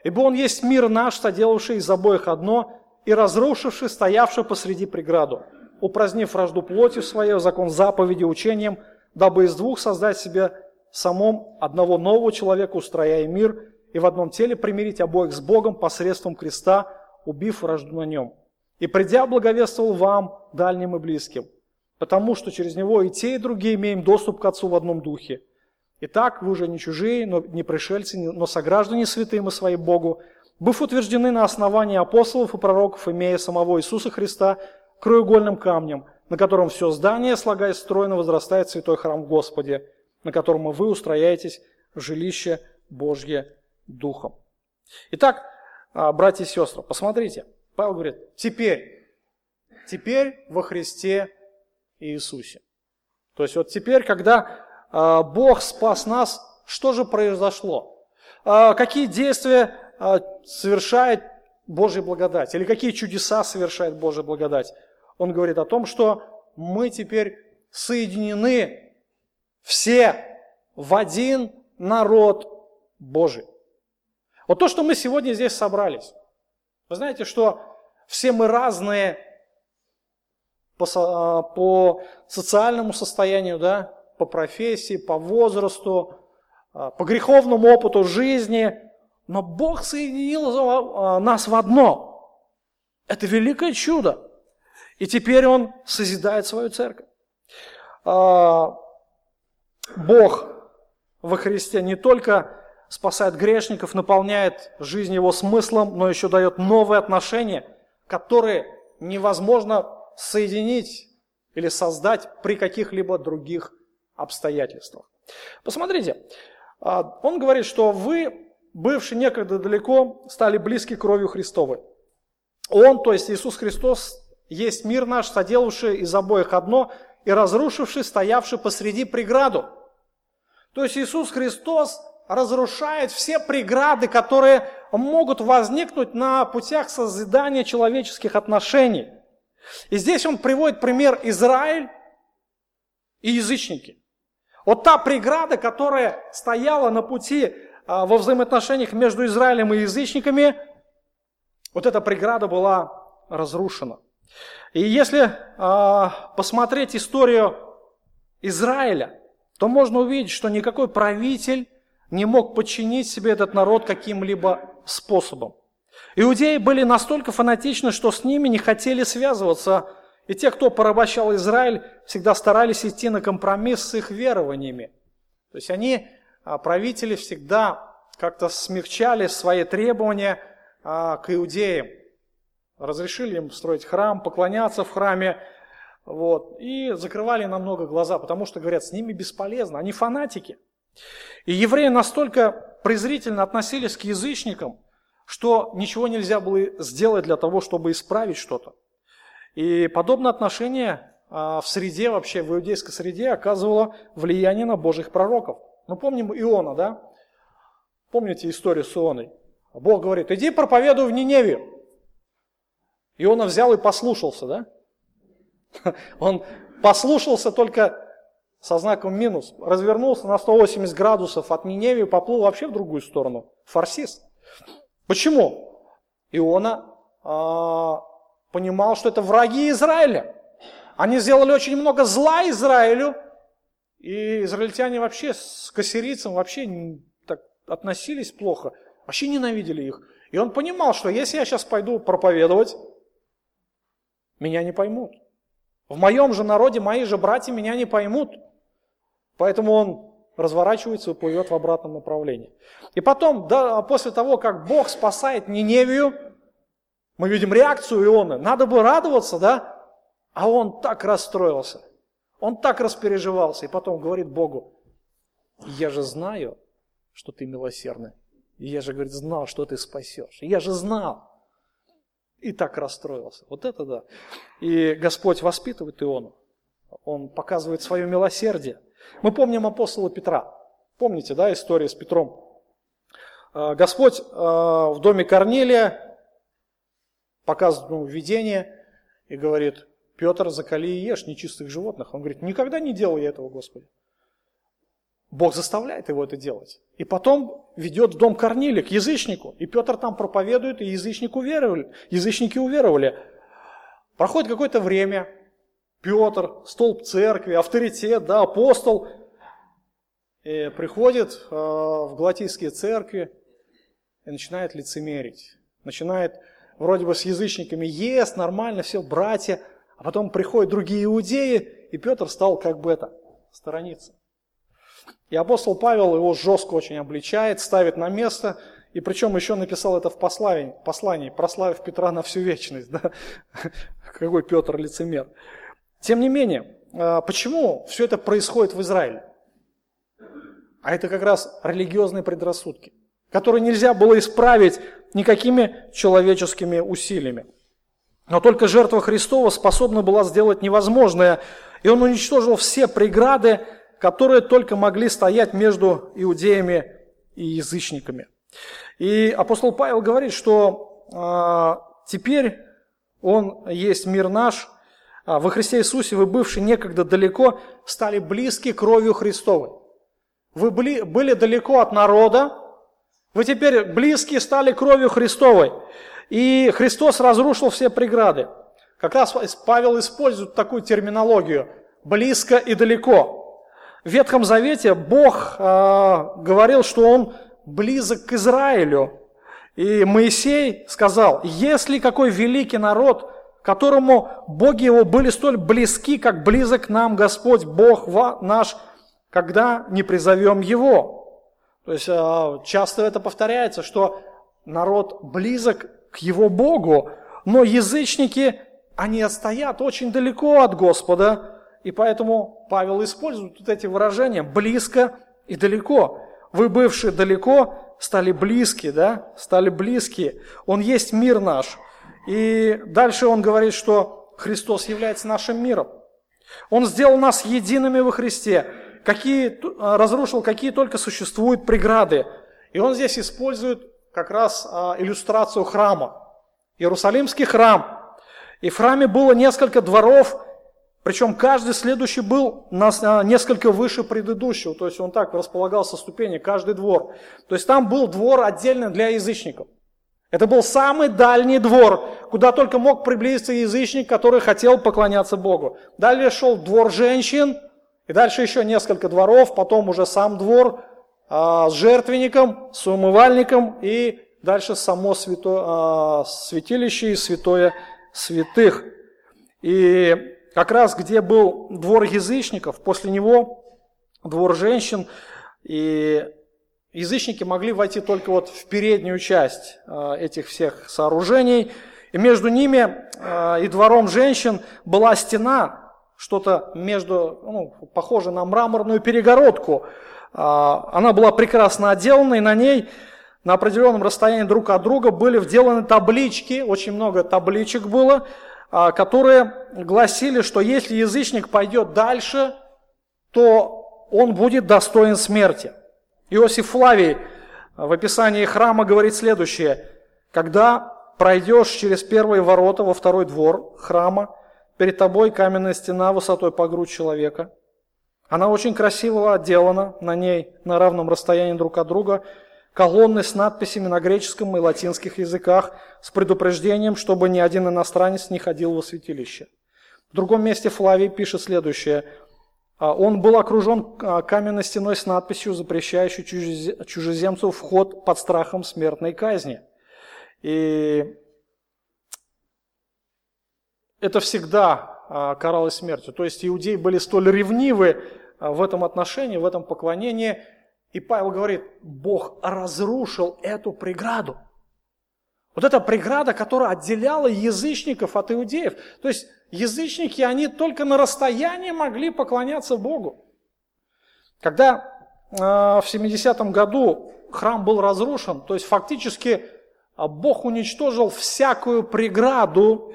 Ибо Он есть мир наш, соделавший из обоих одно, и разрушивший, стоявший посреди преграду, упразднив вражду плотью своей, закон заповеди учением, дабы из двух создать себе самом одного нового человека, устрояя мир, и в одном теле примирить обоих с Богом посредством креста, убив вражду на нем. И придя, благовествовал вам, дальним и близким, потому что через него и те, и другие имеем доступ к Отцу в одном духе. Итак, вы уже не чужие, но не пришельцы, но сограждане святым и своим Богу, быв утверждены на основании апостолов и пророков, имея самого Иисуса Христа краеугольным камнем, на котором все здание, слагаясь стройно, возрастает святой храм в Господе, на котором вы устрояетесь жилище Божье Духом. Итак, а, братья и сестры, посмотрите, Павел говорит, теперь, теперь во Христе Иисусе. То есть вот теперь, когда а, Бог спас нас, что же произошло? А, какие действия совершает Божья благодать? Или какие чудеса совершает Божья благодать? Он говорит о том, что мы теперь соединены все в один народ Божий. Вот то, что мы сегодня здесь собрались. Вы знаете, что все мы разные по, а, по социальному состоянию, да, по профессии, по возрасту, а, по греховному опыту жизни, но Бог соединил а, нас в одно. Это великое чудо. И теперь Он созидает свою церковь. Бог во Христе не только спасает грешников, наполняет жизнь его смыслом, но еще дает новые отношения, которые невозможно соединить или создать при каких-либо других обстоятельствах. Посмотрите, а, он говорит, что вы, бывшие некогда далеко, стали близки кровью Христовой. Он, то есть Иисус Христос, есть мир наш, соделавший из обоих одно и разрушивший, стоявший посреди преграду – то есть Иисус Христос разрушает все преграды, которые могут возникнуть на путях созидания человеческих отношений. И здесь он приводит пример Израиль и язычники. Вот та преграда, которая стояла на пути во взаимоотношениях между Израилем и язычниками, вот эта преграда была разрушена. И если а, посмотреть историю Израиля, то можно увидеть, что никакой правитель не мог подчинить себе этот народ каким-либо способом. Иудеи были настолько фанатичны, что с ними не хотели связываться, и те, кто порабощал Израиль, всегда старались идти на компромисс с их верованиями. То есть они, а, правители, всегда как-то смягчали свои требования а, к иудеям. Разрешили им строить храм, поклоняться в храме, вот, и закрывали намного глаза, потому что, говорят, с ними бесполезно, они фанатики. И евреи настолько презрительно относились к язычникам, что ничего нельзя было сделать для того, чтобы исправить что-то. И подобное отношение а, в среде, вообще в иудейской среде оказывало влияние на божьих пророков. Мы помним Иона, да? Помните историю с Ионой? Бог говорит, иди проповедуй в Ниневе. Иона взял и послушался, да? Он послушался только со знаком минус, развернулся на 180 градусов от Ниневии, поплыл вообще в другую сторону. Фарсист. Почему? Иона а, понимал, что это враги Израиля. Они сделали очень много зла Израилю, и израильтяне вообще с кассирийцем вообще так относились плохо, вообще ненавидели их. И он понимал, что если я сейчас пойду проповедовать, меня не поймут. В моем же народе мои же братья меня не поймут. Поэтому он разворачивается и плывет в обратном направлении. И потом, да, после того, как Бог спасает Ниневию, мы видим реакцию Ионы. Надо бы радоваться, да? А он так расстроился. Он так распереживался. И потом говорит Богу, я же знаю, что ты милосердный. я же, говорит, знал, что ты спасешь. Я же знал и так расстроился. Вот это да. И Господь воспитывает Иону. Он показывает свое милосердие. Мы помним апостола Петра. Помните, да, историю с Петром? А, Господь а, в доме Корнилия показывает ему видение и говорит, Петр, закали и ешь нечистых животных. Он говорит, никогда не делал я этого, Господи. Бог заставляет его это делать. И потом ведет в дом Корнилия к язычнику. И Петр там проповедует, и язычник уверовали, язычники уверовали. Проходит какое-то время, Петр, столб церкви, авторитет, да, апостол, и приходит э, в галатийские церкви и начинает лицемерить. Начинает вроде бы с язычниками ест, нормально, все, братья. А потом приходят другие иудеи, и Петр стал как бы это, сторониться. И апостол Павел его жестко очень обличает, ставит на место, и причем еще написал это в послании, послании прославив Петра на всю вечность. Да? Какой Петр лицемер. Тем не менее, а, почему все это происходит в Израиле? А это как раз религиозные предрассудки, которые нельзя было исправить никакими человеческими усилиями. Но только жертва Христова способна была сделать невозможное, и Он уничтожил все преграды, которые только могли стоять между иудеями и язычниками. И апостол Павел говорит, что э, теперь он есть мир наш, а во Христе Иисусе вы, бывшие некогда далеко, стали близки кровью Христовой. Вы были, были далеко от народа, вы теперь близки стали кровью Христовой. И Христос разрушил все преграды. Как раз Павел использует такую терминологию – близко и далеко – в Ветхом Завете Бог э, говорил, что Он близок к Израилю. И Моисей сказал, если какой великий народ, которому боги его были столь близки, как близок нам Господь, Бог наш, когда не призовем его. То есть э, часто это повторяется, что народ близок к его Богу, но язычники, они отстоят очень далеко от Господа, и поэтому Павел использует вот эти выражения «близко» и «далеко». Вы, бывшие далеко, стали близки, да, стали близкие. Он есть мир наш. И дальше он говорит, что Христос является нашим миром. Он сделал нас едиными во Христе, какие, разрушил какие только существуют преграды. И он здесь использует как раз а, иллюстрацию храма. Иерусалимский храм. И в храме было несколько дворов, причем каждый следующий был на, несколько выше предыдущего, то есть он так располагался ступени, каждый двор. То есть там был двор отдельно для язычников. Это был самый дальний двор, куда только мог приблизиться язычник, который хотел поклоняться Богу. Далее шел двор женщин, и дальше еще несколько дворов, потом уже сам двор а, с жертвенником, с умывальником, и дальше само свято, а, святилище и святое святых. И как раз где был двор язычников, после него двор женщин, И язычники могли войти только вот в переднюю часть э, этих всех сооружений. И между ними и двором женщин была стена, что-то между, ну, похоже на мраморную перегородку. Э, она была прекрасно отделана, и на ней на определенном расстоянии друг от друга были вделаны таблички, очень много табличек было, которые гласили, что если язычник пойдет дальше, то он будет достоин смерти. Иосиф Флавий в описании храма говорит следующее. Когда пройдешь через первые ворота во второй двор храма, перед тобой каменная стена высотой по грудь человека. Она очень красиво отделана, на ней на равном расстоянии друг от друга колонны с надписями на греческом и латинских языках с предупреждением, чтобы ни один иностранец не ходил во святилище. В другом месте Флавий пишет следующее – а, он был окружен а, каменной стеной с надписью, запрещающей чужеземцу вход под страхом смертной казни. И это всегда а, каралось смертью. То есть иудеи были столь ревнивы в этом отношении, в этом поклонении. И Павел говорит, Бог разрушил эту преграду. Вот эта преграда, которая отделяла язычников от иудеев. То есть язычники, они только на расстоянии могли поклоняться Богу. Когда э, в 70-м году храм был разрушен, то есть фактически а, Бог уничтожил всякую преграду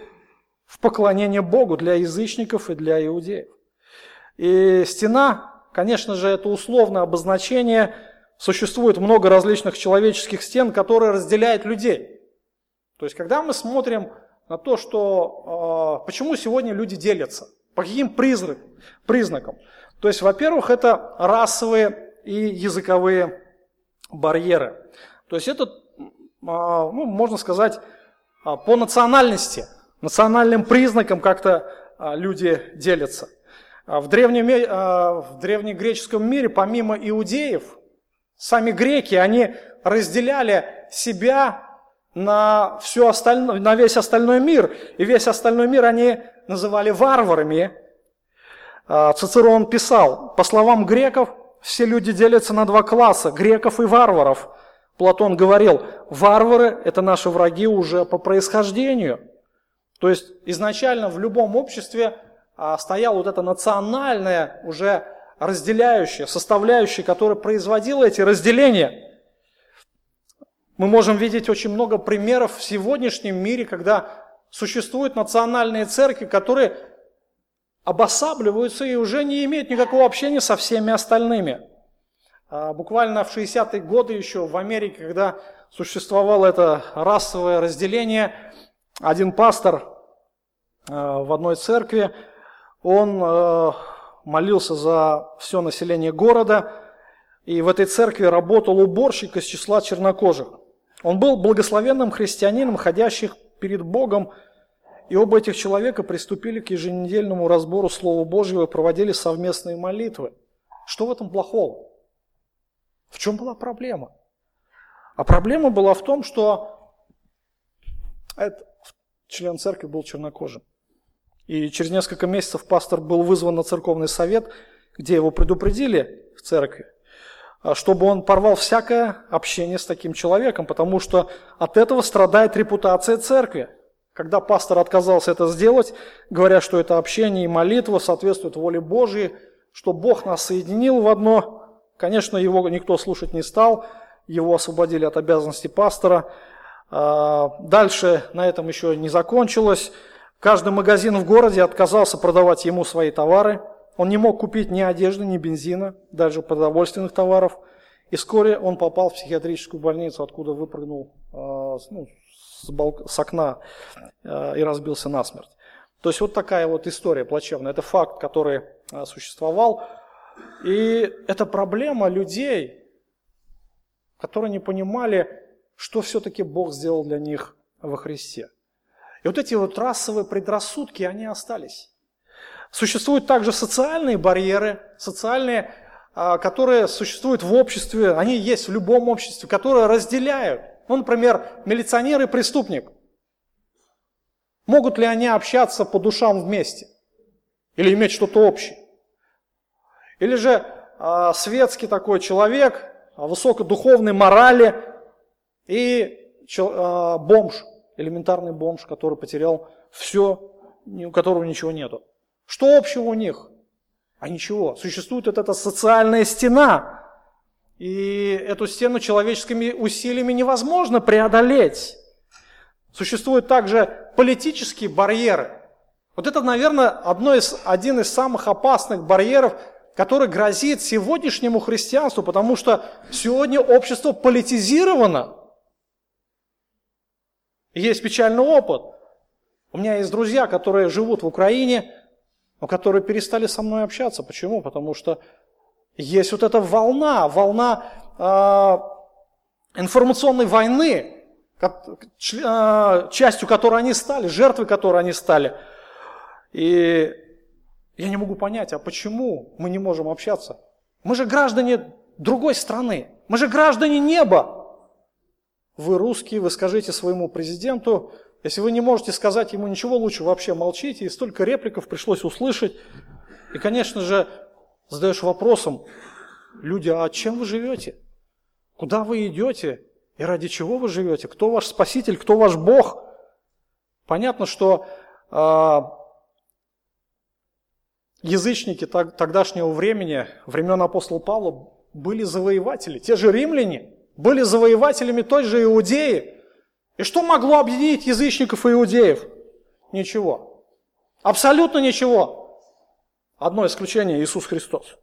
в поклонении Богу для язычников и для иудеев. И стена, конечно же, это условное обозначение. Существует много различных человеческих стен, которые разделяют людей. То есть, когда мы смотрим на то, что э, почему сегодня люди делятся, по каким признак, признакам. То есть, во-первых, это расовые и языковые барьеры. То есть это, э, ну, можно сказать, э, по национальности, национальным признакам как-то люди делятся. В, древнем, в древнегреческом мире, помимо иудеев, сами греки, они разделяли себя на, всю остальное, на весь остальной мир. И весь остальной мир они называли варварами. А, Цицерон писал, по словам греков, все люди делятся на два класса, греков и варваров. Платон говорил, варвары – это наши враги уже по происхождению. То есть изначально в любом обществе а, стояла вот эта национальная, уже разделяющая, составляющая, которая производила эти разделения – мы можем видеть очень много примеров в сегодняшнем мире, когда существуют национальные церкви, которые обосабливаются и уже не имеют никакого общения со всеми остальными. А буквально в 60-е годы еще в Америке, когда существовало это расовое разделение, один пастор э, в одной церкви, он э, молился за все население города, и в этой церкви работал уборщик из числа чернокожих. Он был благословенным христианином, ходящих перед Богом, и оба этих человека приступили к еженедельному разбору Слова Божьего и проводили совместные молитвы. Что в этом плохого? В чем была проблема? А проблема была в том, что этот член церкви был чернокожим. И через несколько месяцев пастор был вызван на церковный совет, где его предупредили в церкви, а, чтобы он порвал всякое общение с таким человеком, потому что от этого страдает репутация церкви. Когда пастор отказался это сделать, говоря, что это общение и молитва соответствуют воле Божьей, что Бог нас соединил в одно, конечно, его никто слушать не стал, его освободили от обязанностей пастора. А, дальше на этом еще не закончилось. Каждый магазин в городе отказался продавать ему свои товары – он не мог купить ни одежды, ни бензина, даже продовольственных товаров. И вскоре он попал в психиатрическую больницу, откуда выпрыгнул э, ну, с, балк... с окна э, и разбился насмерть. То есть вот такая вот история плачевная. Это факт, который э, существовал. И это проблема людей, которые не понимали, что все-таки Бог сделал для них во Христе. И вот эти вот расовые предрассудки, они остались. Существуют также социальные барьеры, социальные, а, которые существуют в обществе, они есть в любом обществе, которые разделяют. Ну, например, милиционер и преступник. Могут ли они общаться по душам вместе? Или иметь что-то общее? Или же а, светский такой человек, высокодуховной морали и а, бомж, элементарный бомж, который потерял все, у которого ничего нету. Что общего у них? А ничего. Существует вот эта социальная стена. И эту стену человеческими усилиями невозможно преодолеть. Существуют также политические барьеры. Вот это, наверное, одно из, один из самых опасных барьеров, который грозит сегодняшнему христианству, потому что сегодня общество политизировано. Есть печальный опыт. У меня есть друзья, которые живут в Украине, но которые перестали со мной общаться. Почему? Потому что есть вот эта волна, волна э, информационной войны, э, частью которой они стали, жертвой которой они стали. И я не могу понять, а почему мы не можем общаться? Мы же граждане другой страны, мы же граждане неба. Вы русские, вы скажите своему президенту, если вы не можете сказать ему ничего лучше, вообще молчите. И столько репликов пришлось услышать. И, конечно же, задаешь вопросом, люди, а чем вы живете? Куда вы идете? И ради чего вы живете? Кто ваш спаситель? Кто ваш Бог? Понятно, что э, язычники тогдашнего времени, времен апостола Павла, были завоеватели. Те же римляне были завоевателями той же Иудеи. И что могло объединить язычников и иудеев? Ничего. Абсолютно ничего. Одно исключение – Иисус Христос.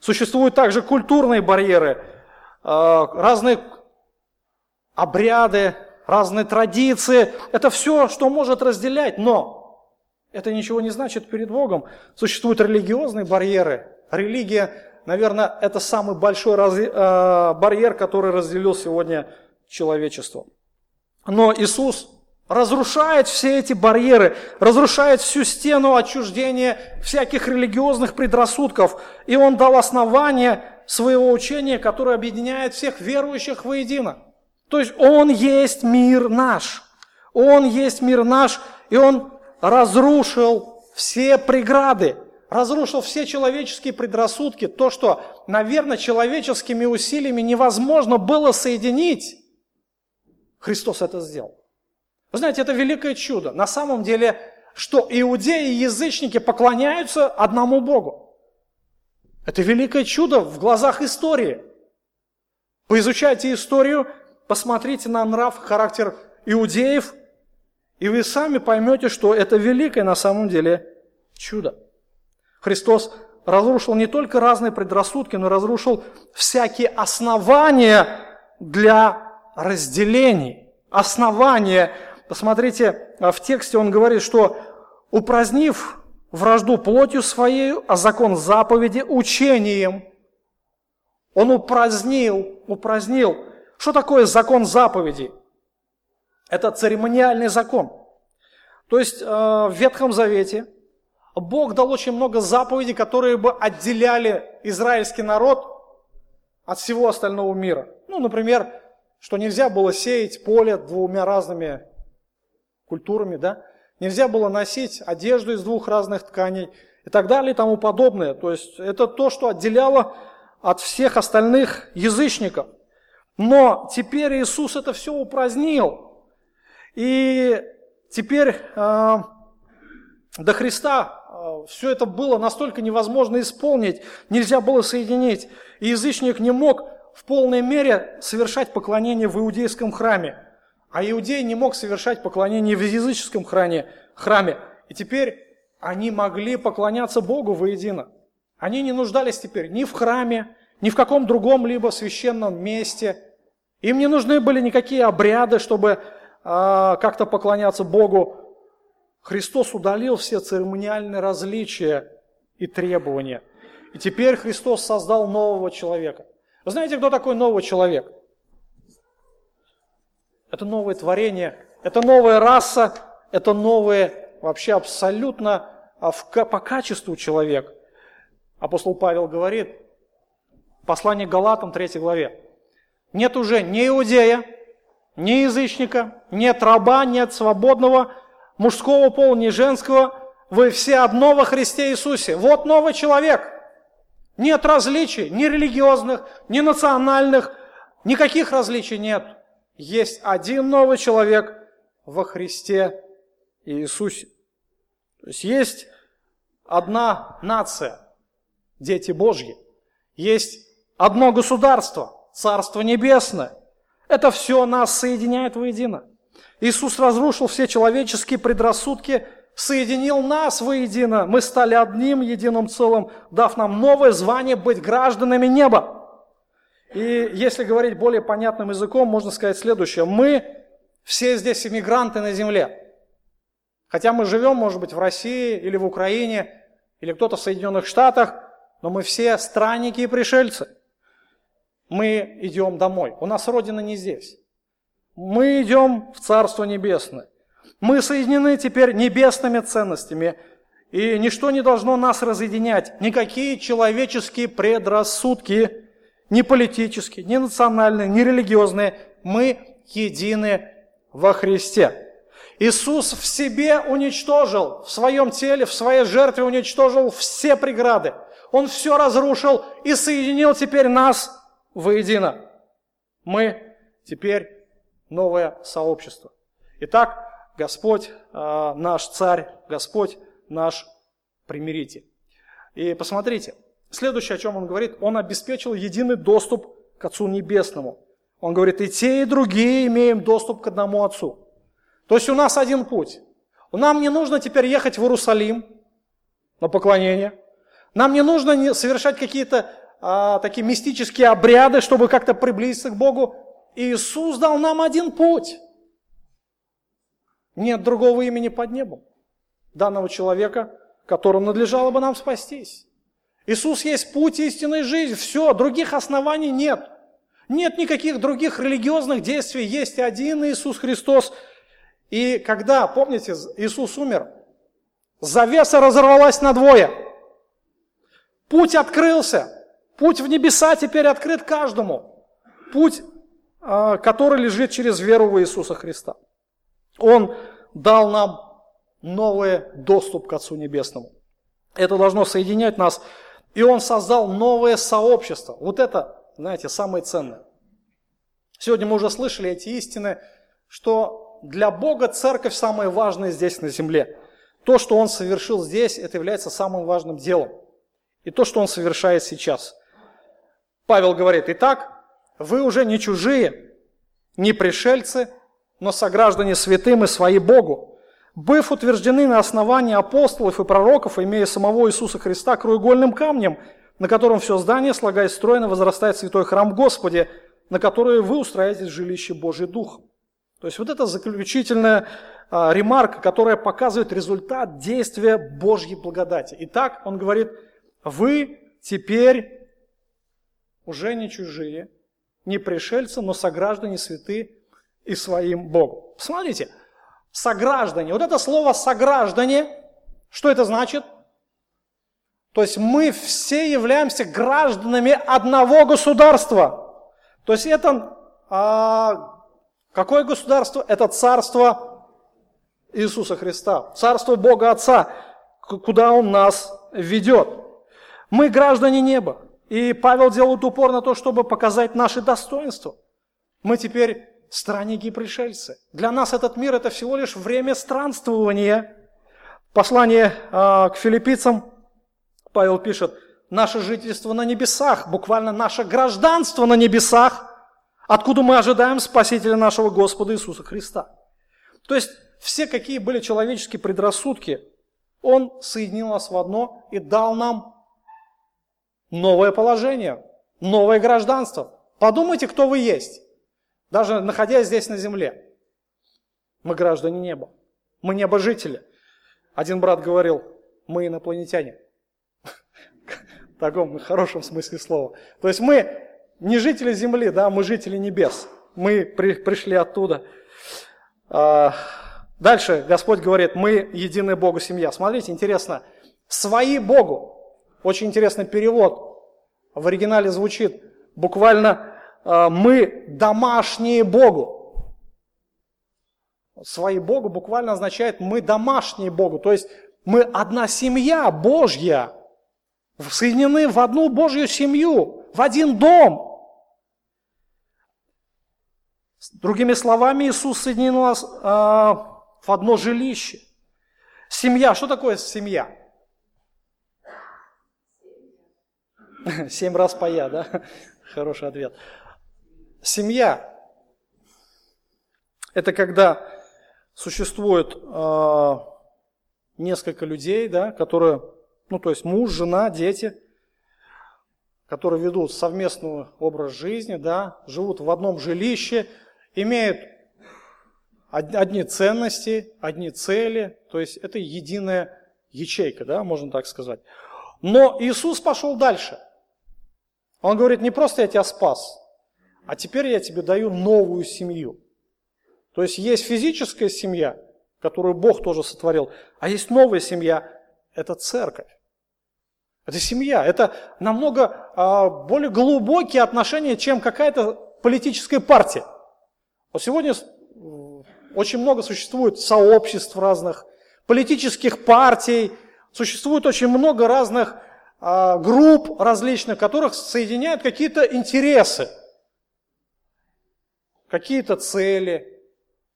Существуют также культурные барьеры, э, разные обряды, разные традиции. Это все, что может разделять, но это ничего не значит перед Богом. Существуют религиозные барьеры. Религия, наверное, это самый большой э, барьер, который разделил сегодня человечество. Но Иисус разрушает все эти барьеры, разрушает всю стену отчуждения всяких религиозных предрассудков. И Он дал основание своего учения, которое объединяет всех верующих воедино. То есть Он есть мир наш. Он есть мир наш, и Он разрушил все преграды, разрушил все человеческие предрассудки, то, что, наверное, человеческими усилиями невозможно было соединить. Христос это сделал. Вы знаете, это великое чудо. На самом деле, что иудеи и язычники поклоняются одному Богу. Это великое чудо в глазах истории. Поизучайте историю, посмотрите на нрав, характер иудеев, и вы сами поймете, что это великое на самом деле чудо. Христос разрушил не только разные предрассудки, но разрушил всякие основания для разделений, основания. Посмотрите, а, в тексте он говорит, что упразднив вражду плотью своей, а закон заповеди учением. Он упразднил, упразднил. Что такое закон заповедей? Это церемониальный закон. То есть а, в Ветхом Завете Бог дал очень много заповедей, которые бы отделяли израильский народ от всего остального мира. Ну, например, что нельзя было сеять поле двумя разными культурами, да? Нельзя было носить одежду из двух разных тканей и так далее и тому подобное. То есть это то, что отделяло от всех остальных язычников. Но теперь Иисус это все упразднил. И теперь э, до Христа все это было настолько невозможно исполнить, нельзя было соединить. И язычник не мог в полной мере совершать поклонение в иудейском храме. А иудей не мог совершать поклонение в языческом храме. храме. И теперь они могли поклоняться Богу воедино. Они не нуждались теперь ни в храме, ни в каком другом либо священном месте. Им не нужны были никакие обряды, чтобы э, как-то поклоняться Богу. Христос удалил все церемониальные различия и требования. И теперь Христос создал нового человека. Вы знаете, кто такой новый человек? Это новое творение, это новая раса, это новое вообще абсолютно а, по качеству человек. Апостол Павел говорит, послание Галатам 3 главе, нет уже ни иудея, ни язычника, нет раба, нет свободного, мужского пола, ни женского, вы все одно во Христе Иисусе. Вот новый человек. Нет различий, ни религиозных, ни национальных, никаких различий нет. Есть один новый человек во Христе Иисусе. То есть есть одна нация, дети Божьи. Есть одно государство, Царство Небесное. Это все нас соединяет воедино. Иисус разрушил все человеческие предрассудки, соединил нас воедино. Мы стали одним единым целым, дав нам новое звание быть гражданами неба. И если говорить более понятным языком, можно сказать следующее. Мы все здесь иммигранты на земле. Хотя мы живем, может быть, в России или в Украине, или кто-то в Соединенных Штатах, но мы все странники и пришельцы. Мы идем домой. У нас Родина не здесь. Мы идем в Царство Небесное. Мы соединены теперь небесными ценностями, и ничто не должно нас разъединять. Никакие человеческие предрассудки, ни политические, ни национальные, ни религиозные. Мы едины во Христе. Иисус в себе уничтожил, в своем теле, в своей жертве уничтожил все преграды. Он все разрушил и соединил теперь нас воедино. Мы теперь новое сообщество. Итак, Господь э, наш царь, Господь наш примиритель. И посмотрите, следующее, о чем он говорит, он обеспечил единый доступ к Отцу Небесному. Он говорит, и те, и другие имеем доступ к одному Отцу. То есть у нас один путь. Нам не нужно теперь ехать в Иерусалим на поклонение. Нам не нужно совершать какие-то а, такие мистические обряды, чтобы как-то приблизиться к Богу. Иисус дал нам один путь. Нет другого имени под небом данного человека, которому надлежало бы нам спастись. Иисус есть путь истинной жизни. Все, других оснований нет. Нет никаких других религиозных действий. Есть один Иисус Христос. И когда, помните, Иисус умер, завеса разорвалась на двое. Путь открылся. Путь в небеса теперь открыт каждому. Путь, который лежит через веру в Иисуса Христа. Он дал нам новый доступ к Отцу Небесному. Это должно соединять нас. И Он создал новое сообщество. Вот это знаете, самое ценное. Сегодня мы уже слышали эти истины, что для Бога церковь самое важное здесь на земле. То, что Он совершил здесь, это является самым важным делом. И то, что Он совершает сейчас. Павел говорит, итак, вы уже не чужие, не пришельцы, но сограждане святым и свои Богу, быв утверждены на основании апостолов и пророков, имея самого Иисуса Христа краеугольным камнем – на котором все здание, слагаясь стройно, возрастает святой храм Господи, на который вы устраиваете жилище Божий Дух. То есть вот это заключительная а, ремарка, которая показывает результат действия Божьей благодати. Итак, он говорит, вы теперь уже не чужие, не пришельцы, но сограждане святы и своим Богом. Смотрите, сограждане. Вот это слово сограждане, что это значит? То есть мы все являемся гражданами одного государства. То есть это а, какое государство? Это царство Иисуса Христа, царство Бога Отца, куда Он нас ведет. Мы граждане неба. И Павел делает упор на то, чтобы показать наши достоинства. Мы теперь странники и пришельцы. Для нас этот мир это всего лишь время странствования. Послание э, к филиппийцам, Павел пишет, наше жительство на небесах, буквально наше гражданство на небесах, откуда мы ожидаем Спасителя нашего Господа Иисуса Христа. То есть все, какие были человеческие предрассудки, Он соединил нас в одно и дал нам новое положение, новое гражданство. Подумайте, кто вы есть, даже находясь здесь на земле. Мы граждане неба, мы небожители. Один брат говорил, мы инопланетяне в таком хорошем смысле слова. То есть мы не жители земли, да, мы жители небес. Мы при, пришли оттуда. А, дальше Господь говорит, мы единая Богу семья. Смотрите, интересно, свои Богу. Очень интересный перевод. В оригинале звучит буквально а, мы домашние Богу. Свои Богу буквально означает мы домашние Богу. То есть мы одна семья Божья. соединены в одну Божью семью, в один дом. Другими словами, Иисус соединил нас э, в одно жилище. Семья. Что такое семья? Семь раз поя, да? Хороший ответ. Семья – это когда существует э, несколько людей, да, которые, ну то есть муж, жена, дети, которые ведут совместный образ жизни, да, живут в одном жилище, имеют одни ценности, одни цели, то есть это единая ячейка, да, можно так сказать. Но Иисус пошел дальше. Он говорит, не просто я тебя спас, а теперь я тебе даю новую семью. То есть есть физическая семья, которую Бог тоже сотворил, а есть новая семья, это церковь. Это семья, это намного а, более глубокие отношения, чем какая-то политическая партия. Вот сегодня очень много существует сообществ разных, политических партий, существует очень много разных групп различных, которых соединяют какие-то интересы, какие-то цели.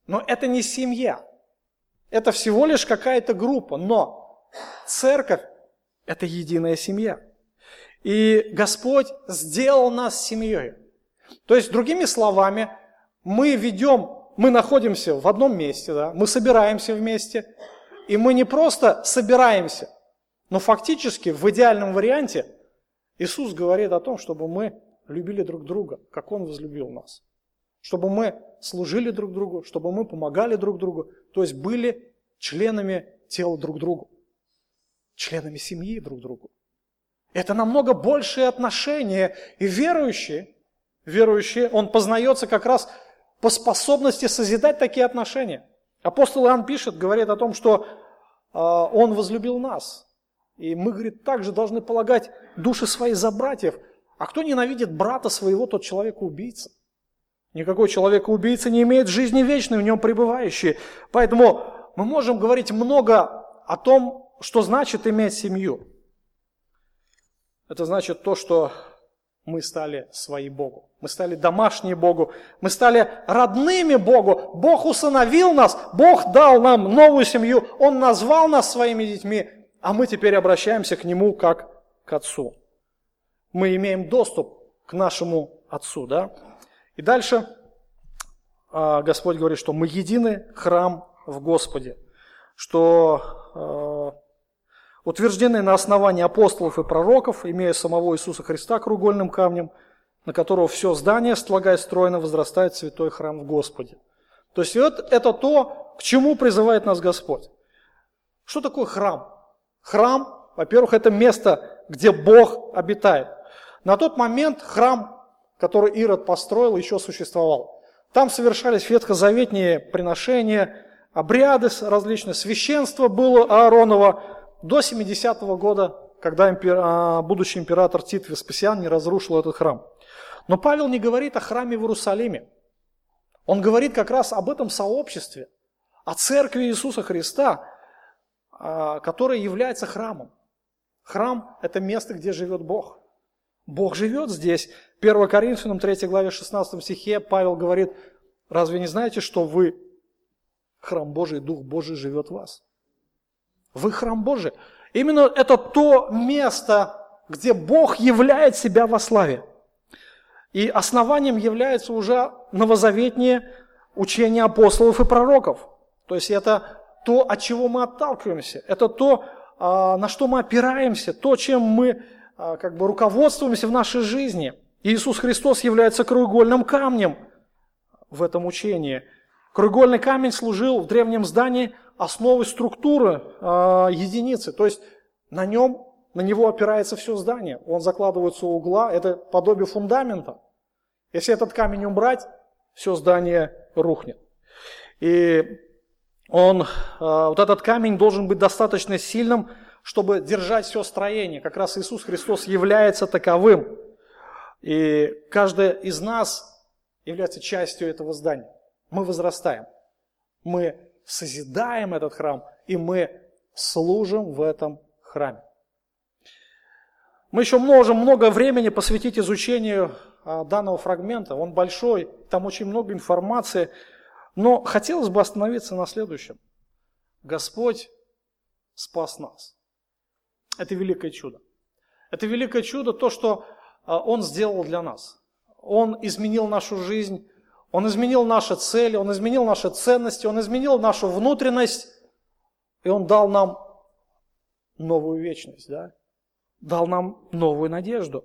Но это не семья. Это всего лишь какая-то группа. Но церковь – это единая семья. И Господь сделал нас семьей. То есть, другими словами, мы ведем мы находимся в одном месте, да, мы собираемся вместе, и мы не просто собираемся, но фактически в идеальном варианте Иисус говорит о том, чтобы мы любили друг друга, как Он возлюбил нас. Чтобы мы служили друг другу, чтобы мы помогали друг другу, то есть были членами тела друг другу, членами семьи друг другу. Это намного большие отношения, и верующий, верующий, он познается как раз по способности созидать такие отношения. Апостол Иоанн пишет, говорит о том, что э, Он возлюбил нас. И мы, говорит, также должны полагать души свои за братьев. А кто ненавидит брата своего, тот человек-убийца. Никакой человек-убийца не имеет жизни вечной, в нем пребывающей. Поэтому мы можем говорить много о том, что значит иметь семью. Это значит то, что мы стали свои Богу. Мы стали домашние Богу. Мы стали родными Богу. Бог усыновил нас. Бог дал нам новую семью. Он назвал нас своими детьми. А мы теперь обращаемся к Нему как к Отцу. Мы имеем доступ к нашему Отцу. Да? И дальше а, Господь говорит, что мы единый храм в Господе. Что утвержденный на основании апостолов и пророков, имея самого Иисуса Христа кругольным камнем, на которого все здание, слагая стройно, возрастает святой храм в Господе. То есть вот это то, к чему призывает нас Господь. Что такое храм? Храм, во-первых, это место, где Бог обитает. На тот момент храм, который Ирод построил, еще существовал. Там совершались ветхозаветные приношения, обряды различные, священство было Ааронова, до 70-го года, когда импер... А, будущий император Тит Веспасиан не разрушил этот храм. Но Павел не говорит о храме в Иерусалиме. Он говорит как раз об этом сообществе, о церкви Иисуса Христа, а, которая является храмом. Храм – это место, где живет Бог. Бог живет здесь. 1 Коринфянам 3 главе 16 стихе Павел говорит, разве не знаете, что вы храм Божий, Дух Божий живет в вас? Вы храм Божий. Именно это то место, где Бог являет себя во славе. И основанием является уже новозаветнее учение апостолов и пророков. То есть это то, от чего мы отталкиваемся, это то, а, на что мы опираемся, то, чем мы а, как бы руководствуемся в нашей жизни. Иисус Христос является краеугольным камнем в этом учении. Краеугольный камень служил в древнем здании основой структуры э, единицы. То есть на нем, на него опирается все здание. Он закладывается у угла, это подобие фундамента. Если этот камень убрать, все здание рухнет. И он, э, вот этот камень должен быть достаточно сильным, чтобы держать все строение. Как раз Иисус Христос является таковым. И каждый из нас является частью этого здания. Мы возрастаем. Мы созидаем этот храм, и мы служим в этом храме. Мы еще можем много времени посвятить изучению а, данного фрагмента. Он большой, там очень много информации. Но хотелось бы остановиться на следующем. Господь спас нас. Это великое чудо. Это великое чудо, то, что а, Он сделал для нас. Он изменил нашу жизнь, Он изменил наши цели, Он изменил наши ценности, Он изменил нашу внутренность, и Он дал нам новую вечность, да? дал нам новую надежду.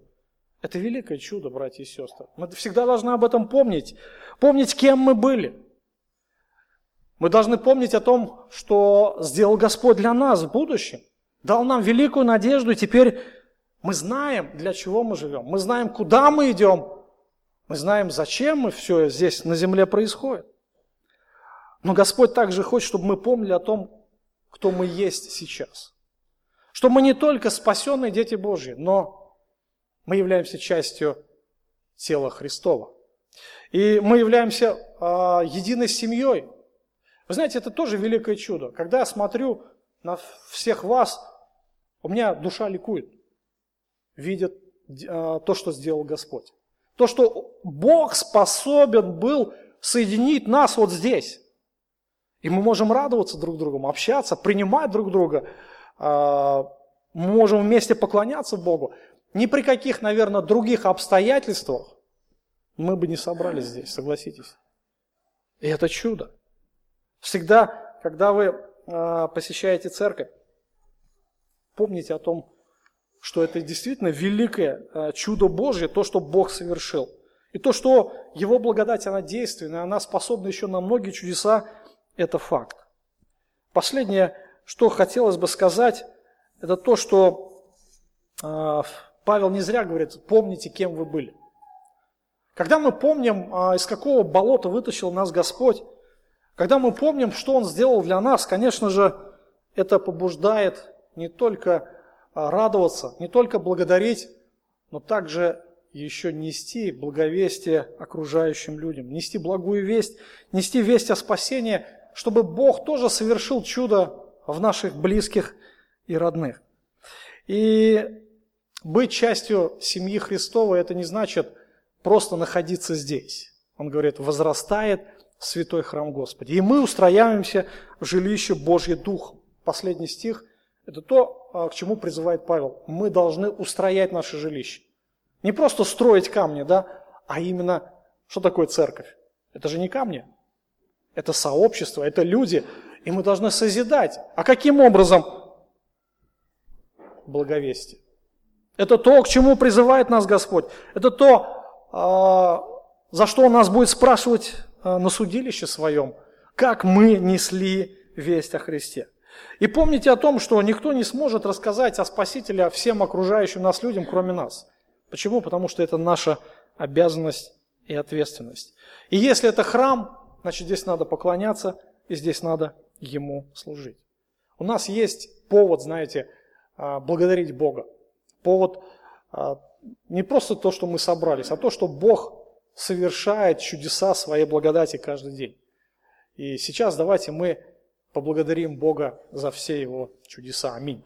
Это великое чудо, братья и сестры. Мы всегда должны об этом помнить. Помнить, кем мы были. Мы должны помнить о том, что сделал Господь для нас в будущем. Дал нам великую надежду, и теперь мы знаем, для чего мы живем. Мы знаем, куда мы идем. Мы знаем, зачем мы все здесь на земле происходит. Но Господь также хочет, чтобы мы помнили о том, кто мы есть сейчас. Что мы не только спасенные дети Божьи, но мы являемся частью тела Христова. И мы являемся э, единой семьей. Вы знаете, это тоже великое чудо. Когда я смотрю на всех вас, у меня душа ликует, видит э, то, что сделал Господь. То, что Бог способен был соединить нас вот здесь. И мы можем радоваться друг другу, общаться, принимать друг друга. А, мы можем вместе поклоняться Богу. Ни при каких, наверное, других обстоятельствах мы бы не собрались здесь, согласитесь. И это чудо. Всегда, когда вы а, посещаете церковь, помните о том, что это действительно великое а, чудо Божье, то, что Бог совершил. И то, что Его благодать, она действенна, она способна еще на многие чудеса, это факт. Последнее, что хотелось бы сказать, это то, что э, Павел не зря говорит, помните, кем вы были. Когда мы помним, из какого болота вытащил нас Господь, когда мы помним, что Он сделал для нас, конечно же, это побуждает не только э, радоваться, не только благодарить, но также еще нести благовестие окружающим людям, нести благую весть, нести весть о спасении – чтобы Бог тоже совершил чудо в наших близких и родных. И быть частью семьи Христовой, это не значит просто находиться здесь. Он говорит, возрастает святой храм Господи. И мы устраиваемся в жилище Божье Духом. Последний стих – это то, а, к чему призывает Павел. Мы должны устроять наше жилище. Не просто строить камни, да, а именно, что такое церковь? Это же не камни, это сообщество, это люди, и мы должны созидать. А каким образом? Благовестие. Это то, к чему призывает нас Господь. Это то, а, за что Он нас будет спрашивать на судилище своем. Как мы несли весть о Христе. И помните о том, что никто не сможет рассказать о Спасителе всем окружающим нас людям, кроме нас. Почему? Потому что это наша обязанность и ответственность. И если это храм, значит здесь надо поклоняться, и здесь надо Ему служить. У нас есть повод, знаете, а, благодарить Бога. Повод а, не просто то, что мы собрались, а то, что Бог совершает чудеса своей благодати каждый день. И сейчас давайте мы поблагодарим Бога за все Его чудеса. Аминь.